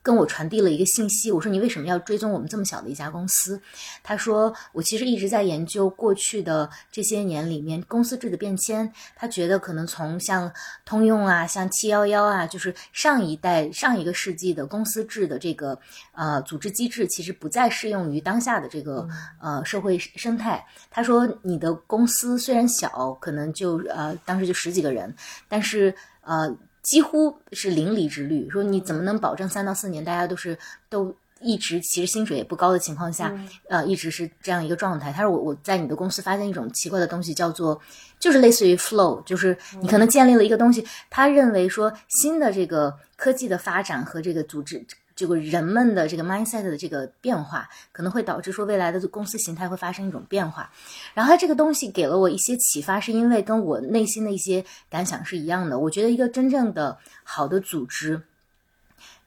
跟我传递了一个信息，我说你为什么要追踪我们这么小的一家公司？他说我其实一直在研究过去的这些年里面公司制的变迁。他觉得可能从像通用啊，像七幺幺啊，就是上一代上一个世纪的公司制的这个呃组织机制，其实不再适用于当下的这个呃社会生态。他说你的公司虽然小，可能就呃当时就十几个人，但是呃。几乎是零离职率，说你怎么能保证三到四年大家都是都一直其实薪水也不高的情况下，嗯呃，一直是这样一个状态？他说我我在你的公司发现一种奇怪的东西，叫做就是类似于 flow，就是你可能建立了一个东西，他认为说新的这个科技的发展和这个组织。这个人们的这个 mindset 的这个变化，可能会导致说未来的公司形态会发生一种变化。然后他这个东西给了我一些启发，是因为跟我内心的一些感想是一样的。我觉得一个真正的好的组织，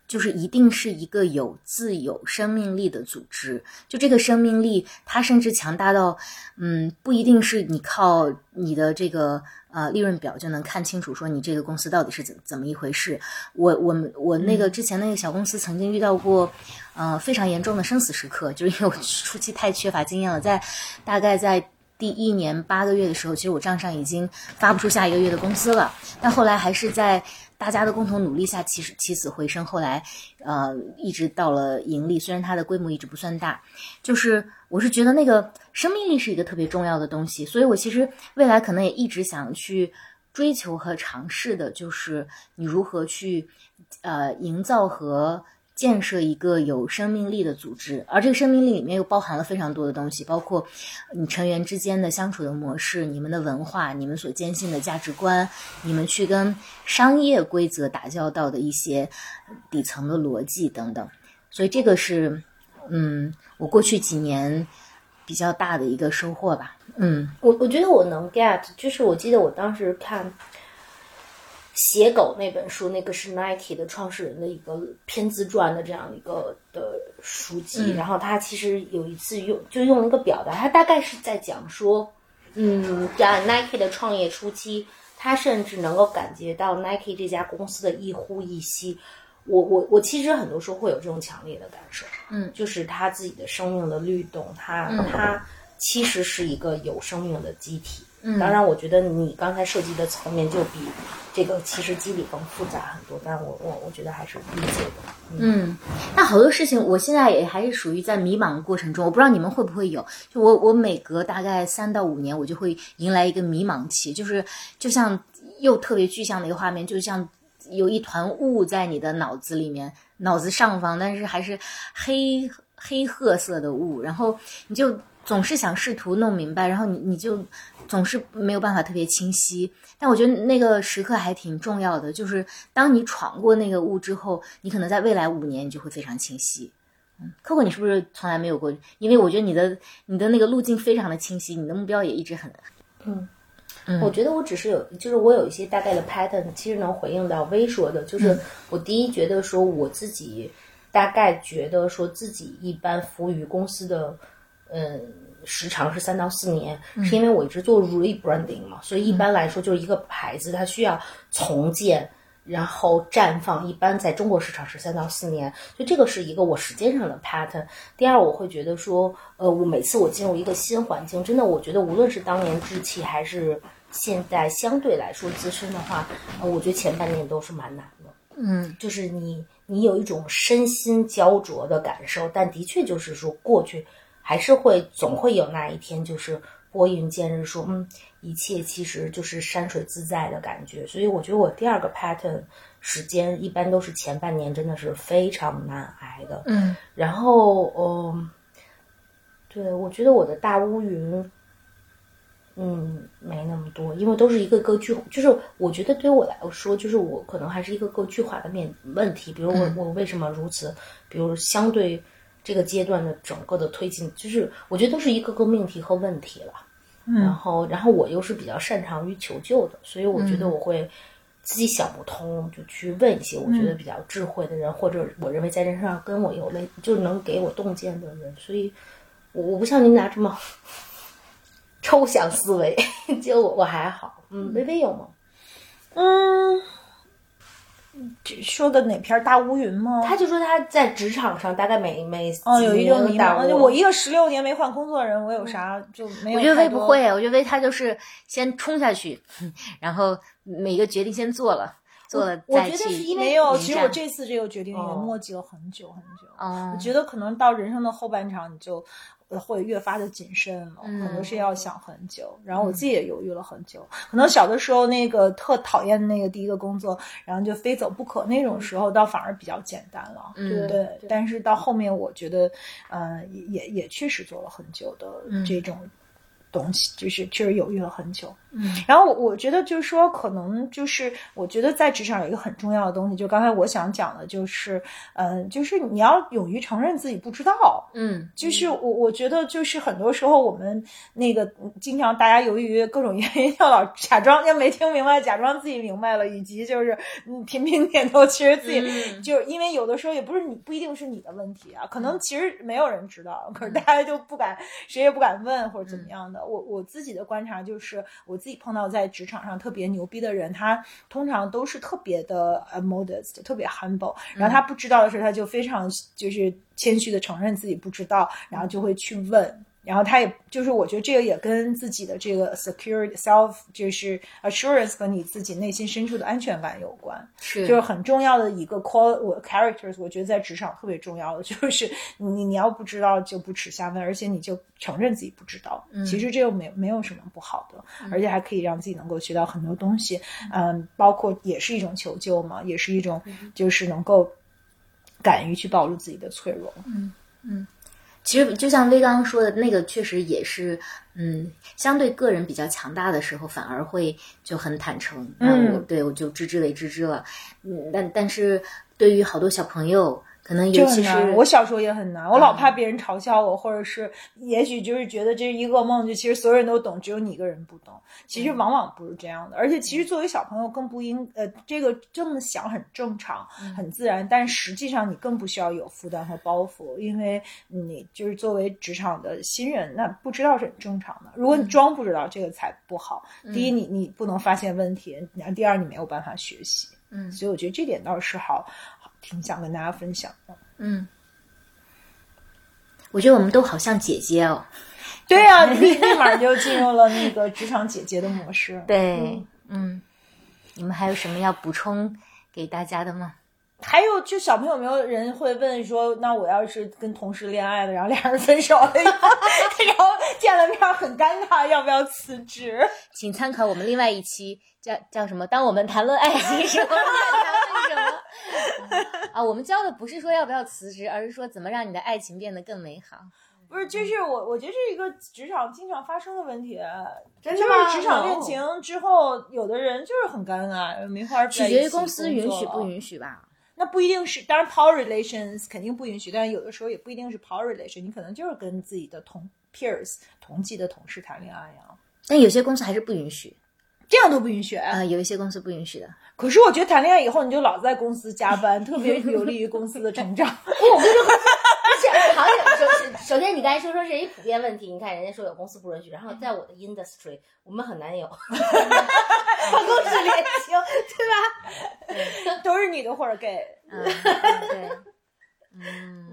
就是一定是一个有自有生命力的组织。就这个生命力，它甚至强大到，嗯，不一定是你靠你的这个。呃，利润表就能看清楚，说你这个公司到底是怎怎么一回事。我我们我那个之前那个小公司曾经遇到过，呃，非常严重的生死时刻，就是因为我初期太缺乏经验了，在大概在第一年八个月的时候，其实我账上已经发不出下一个月的工资了，但后来还是在大家的共同努力下起起死回生，后来呃一直到了盈利，虽然它的规模一直不算大，就是我是觉得那个。生命力是一个特别重要的东西，所以我其实未来可能也一直想去追求和尝试的，就是你如何去呃营造和建设一个有生命力的组织，而这个生命力里面又包含了非常多的东西，包括你成员之间的相处的模式、你们的文化、你们所坚信的价值观、你们去跟商业规则打交道的一些底层的逻辑等等。所以这个是嗯，我过去几年。比较大的一个收获吧，嗯，我我觉得我能 get，就是我记得我当时看《写狗》那本书，那个是 Nike 的创始人的一个偏自传的这样一个的书籍，然后他其实有一次用就用了一个表达，他大概是在讲说，嗯，在 Nike 的创业初期。他甚至能够感觉到 Nike 这家公司的一呼一吸。我我我其实很多时候会有这种强烈的感受，嗯，就是他自己的生命的律动，他他其实是一个有生命的机体。嗯当然，我觉得你刚才涉及的层面就比这个其实机理更复杂很多，但是我我我觉得还是理解的。嗯，那好多事情，我现在也还是属于在迷茫的过程中。我不知道你们会不会有，就我我每隔大概三到五年，我就会迎来一个迷茫期，就是就像又特别具象的一个画面，就像有一团雾在你的脑子里面，脑子上方，但是还是黑黑褐色的雾，然后你就总是想试图弄明白，然后你你就总是没有办法特别清晰。但我觉得那个时刻还挺重要的，就是当你闯过那个雾之后，你可能在未来五年你就会非常清晰。嗯，客户，你是不是从来没有过？因为我觉得你的你的那个路径非常的清晰，你的目标也一直很嗯，嗯我觉得我只是有，就是我有一些大概的 pattern，其实能回应到微说的，就是我第一觉得说我自己大概觉得说自己一般服务于公司的，嗯。时长是三到四年，是因为我一直做 rebranding 嘛，所以一般来说就是一个牌子它需要重建，然后绽放，一般在中国市场是三到四年，所以这个是一个我时间上的 pattern。第二，我会觉得说，呃，我每次我进入一个新环境，真的我觉得无论是当年志气还是现在相对来说资深的话，呃，我觉得前半年都是蛮难的。嗯就是你你有一种身心焦灼的感受，但的确就是说过去还是会总会有那一天，就是拨云见日说，嗯，一切其实就是山水自在的感觉。所以我觉得我第二个 pattern 时间一般都是前半年，真的是非常难挨的。嗯然后，嗯，对我觉得我的大乌云，嗯，没那么多，因为都是一个个具，就是我觉得对于我来说，就是我可能还是一个个具化的面问题。比如我、我为什么如此，比如相对这个阶段的整个的推进，就是我觉得都是一个个命题和问题了。然后，然后我又是比较擅长于求救的，所以我觉得我会自己想不通，就去问一些我觉得比较智慧的人，或者我认为在人上跟我有类，就是能给我洞见的人。所以，我我不像你们俩这么抽象思维，就我我还好。嗯，微微有吗？嗯，这说的哪篇大乌云吗？他就说他在职场上大概每每哦，有一个个迷茫。我一个十六年没换工作的人，我有啥就没有？我觉得不会，我觉得魏他就是先冲下去，然后每个决定先做了，做了我觉得是因为没有。其实我这次这个决定也哦磨叽了很久很久。哦我觉得可能到人生的后半场，你就呃会越发的谨慎了，嗯可能是要想很久。然后我自己也犹豫了很久，可能小的时候那个特讨厌那个第一个工作，然后就非走不可那种时候，倒反而比较简单了。嗯对，但是到后面，我觉得，呃，也也也确实做了很久的嗯这种东西，就是确实犹豫了很久。嗯，然后我我觉得就是说，可能就是我觉得在职场有一个很重要的东西，就刚才我想讲的，就是，嗯、就是你要勇于承认自己不知道。嗯就是我我觉得就是很多时候我们那个嗯经常大家由于各种原因要老假装要没听明白，假装自己明白了，以及就是嗯频频点头，其实自己、嗯就是因为有的时候也不是你不一定是你的问题啊，可能其实没有人知道，可是大家就不敢谁也不敢问或者怎么样的。我我自己的观察就是我自己碰到在职场上特别牛逼的人，他通常都是特别的呃 modest，特别 humble，然后他不知道的时候，他就非常就是谦虚的承认自己不知道，然后就会去问。然后他也就是，我觉得这个也跟自己的这个 security self 就是 assurance 和你自己内心深处的安全感有关。是就是很重要的一个 qual 我 characters，我觉得在职场特别重要的就是你你要不知道就不耻下问，而且你就承认自己不知道。其实这又没没有什么不好的，而且还可以让自己能够学到很多东西。嗯，包括也是一种求救嘛，也是一种就是能够敢于去暴露自己的脆弱。其实就像威刚刚说的那个，确实也是，嗯，相对个人比较强大的时候，反而会就很坦诚。那我对我就知之为知之了，嗯，但但是对于好多小朋友，可能就尤其是。我小时候也很难，我老怕别人嘲笑我，或者是也许就是觉得这是一噩梦，就其实所有人都懂，只有你一个人不懂。其实往往不是这样的，而且其实作为小朋友更不应呃，这个这么想很正常，很自然，但实际上你更不需要有负担和包袱，因为你就是作为职场的新人，那不知道是很正常的。如果你装不知道，这个才不好。第一，你你不能发现问题；然后第二，你没有办法学习。嗯所以我觉得这点倒是，好挺想跟大家分享的。嗯，我觉得我们都好像姐姐哦。对呀、立立马就进入了那个职场姐姐的模式。对，嗯，你们还有什么要补充给大家的吗？还有，就小朋友没有人会问说，那我要是跟同事恋爱了，然后俩人分手了以后，然后见了面很尴尬，要不要辞职？请参考我们另外一期叫叫什么？当我们谈论爱情时，我们在谈论什么？嗯 啊，我们教的不是说要不要辞职，而是说怎么让你的爱情变得更美好。不是，这是我我觉得这是一个职场经常发生的问题，就真的吗是职场恋情之后，有的人就是很尴尬，没法取决于公司允许不。允许吧。那不一定是，当然 power relations 肯定不允许，但是有的时候也不一定是 power relation，你可能就是跟自己的同 peers 同级的同事谈恋爱呀，但有些公司还是不允许，这样都不允许。啊、有一些公司不允许的。可是我觉得谈恋爱以后，你就老在公司加班，特别有利于公司的成长。不，我跟你说，而且好像首先你刚才说说是一普遍问题，你看人家说有公司不允许，然后在我的 industry 我们很难有办公室恋情，对吧？都是你的或者 gay。嗯，对，嗯，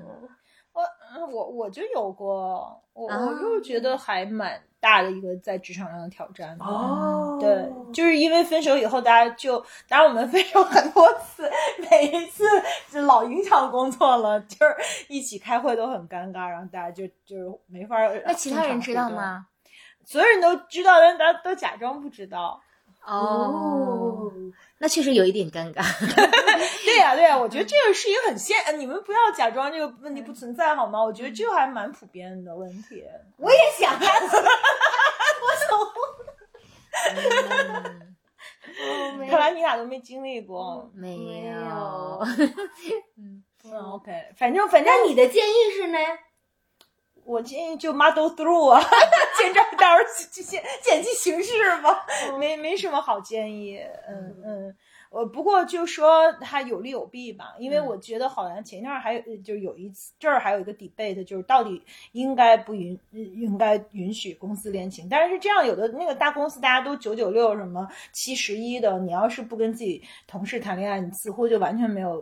我嗯我我就有过，我啊我就觉得还蛮大的一个在职场上的挑战。哦对，就是因为分手以后，大家就当然我们分手很多次，每一次就老影响工作了，就是一起开会都很尴尬，然后大家就就是没法。那其他人知道？吗？所有人都知道，但大家都假装不知道。哦，那确实有一点尴尬。对呀、对呀、我觉得这个是一个很现，呃你们不要假装这个问题不存在好吗？我觉得这个还蛮普遍的问题。我也想啊，嗯看来你俩都没经历过。没没有有。嗯，OK，反正反正那你的建议是呢？我建议就 model through 啊，见招到时候见见机行事吧，没没什么好建议。嗯嗯，呃，不过就说它有利有弊吧，因为我觉得好像前一阵儿还有呃就有一次这儿还有一个 debate，就是到底应该不允呃应该允许公司恋情，但是这样有的那个大公司大家都九九六什么七十一的，你要是不跟自己同事谈恋爱，你似乎就完全没有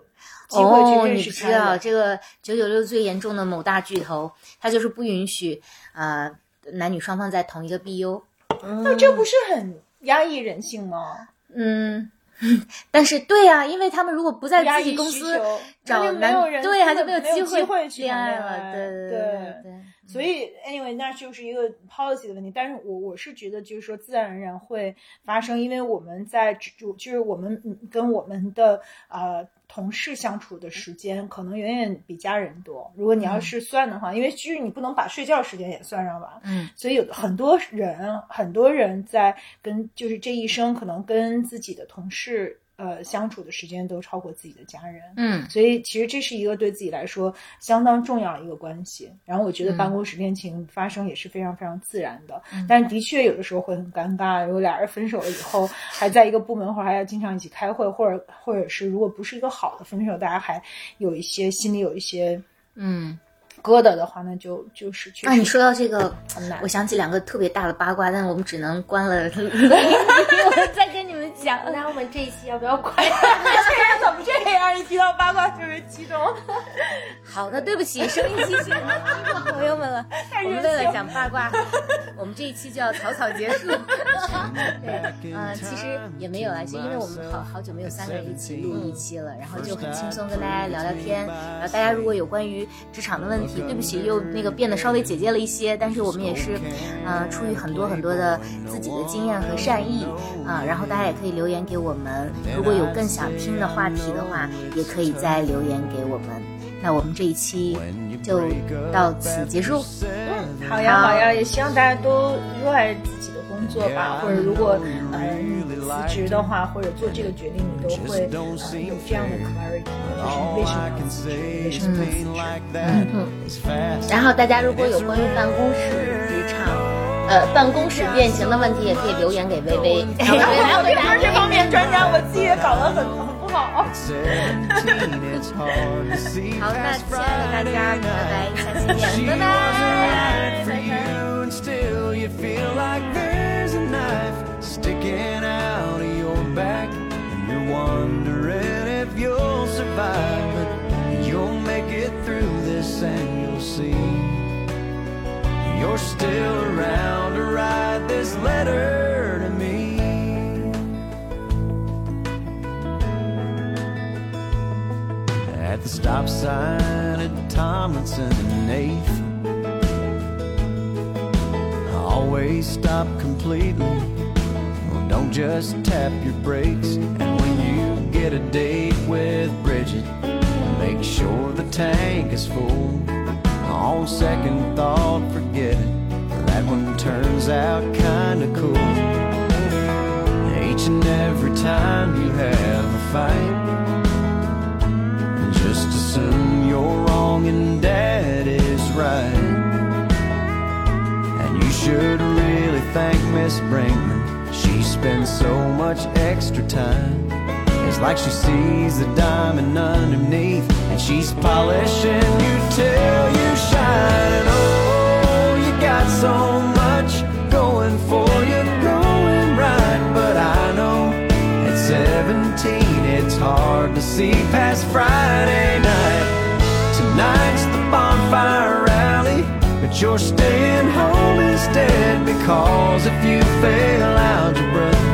机会哦，去认你不知道识他人。这个九九六最严重的某大巨头，它就是不允许呃男女双方在同一个 BU。那这不是很压抑人性吗？嗯，但是对呀、因为他们如果不在自己公司找那就没男有人对，他就没有机机会去恋爱了。对对对对，所以，anyway，那就是一个 policy 的问题。但是我我是觉得，就是说自然而然会发生，因为我们在就就是我们嗯跟我们的呃同事相处的时间，可能远远比家人多。如果你要是算的话，因为其实你不能把睡觉时间也算上吧。嗯，所以有很多人，很多人在跟就是这一生可能跟自己的同事呃相处的时间都超过自己的家人。嗯所以其实这是一个对自己来说相当重要的一个关系。然后我觉得办公室恋情发生也是非常非常自然的，但是的确有的时候会很尴尬。如果俩人分手了以后，还在一个部门或者还要经常一起开会，或者或者是如果不是一个好的分手，大家还有一些心里有一些嗯。疙瘩的话，那就就是去啊，你说到这个，我。想起两个特别大的八卦，但我们只能关了 我再跟你们讲。那我们这一期要不要快？这人怎么这样？一提到八卦特别激动。好的，对不起，收音机前的听众朋友们了，我们为了讲八卦，我们这一期就要草草结束。对，嗯、其实也没有啊，就因为我们好好久没有三个人一起录一期了，然后就很轻松跟大家聊聊天。然后大家如果有关于职场的问题，对不起，又那个变得稍微姐姐了一些，但是我们也是，呃，出于很多很多的自己的经验和善意啊、然后大家也可以留言给我们，如果有更想听的话题的话，也可以再留言给我们。那我们这一期就到此结束。嗯好呀，好呀，也希望大家都热爱自己的工作吧，或者如果呃你辞职的话，或者做这个决定，你都会呃有这样的 clarity，就是你为什么要辞职，为什么要辞职？然后大家如果有关于办公室。呃，办公室变形的问题也可以留言给微微，微微来回答。这方面专家，我自己也搞得很很不好。好，那亲爱的大家，拜拜，下期见，拜拜，you're still around to write this letter to me. At the stop sign at Tomlinson and 8th, always stop completely. Don't just tap your brakes. And when you get a date with Bridget, make sure the tank is full. On second thought, forget it. That one turns out kinda cool. Each and every time you have a fight, just assume you're wrong and dad is right. And you should really thank Miss Brinkman. She spends so much extra time. It's like she sees the diamond underneath, and she's polishing you till you shine. And oh, you got so much going for you, going right. But I know at 17 it's hard to see past Friday night. Tonight's the bonfire rally, but you're staying home instead because if you fail algebra,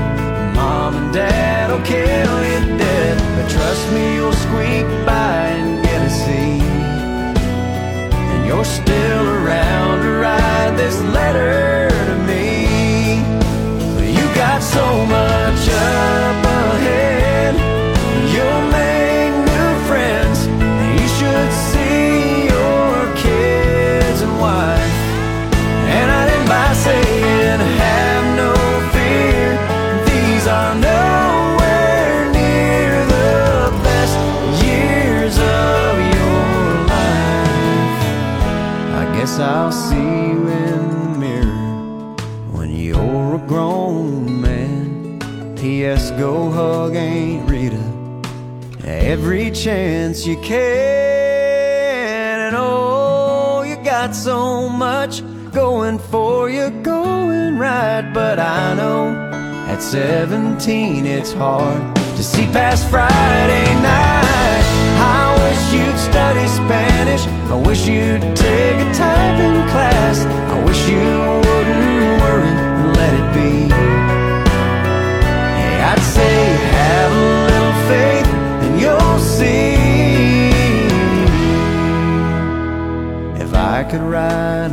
will kill you dead. But trust me, you'll squeak by and get a C. And you're still around to write this letter to me. But you got so much up ahead. See you in the mirror when you're a grown man. P.S. Go hug Aunt Rita every chance you can. And oh, you got so much going for you, going right. But I know at 17 it's hard to see past Friday night. I wish you'd study Spanish. I wish you'd take a typing class. I wish you wouldn't worry and let it be. Hey, I'd say have a little faith and you'll see. If I could ride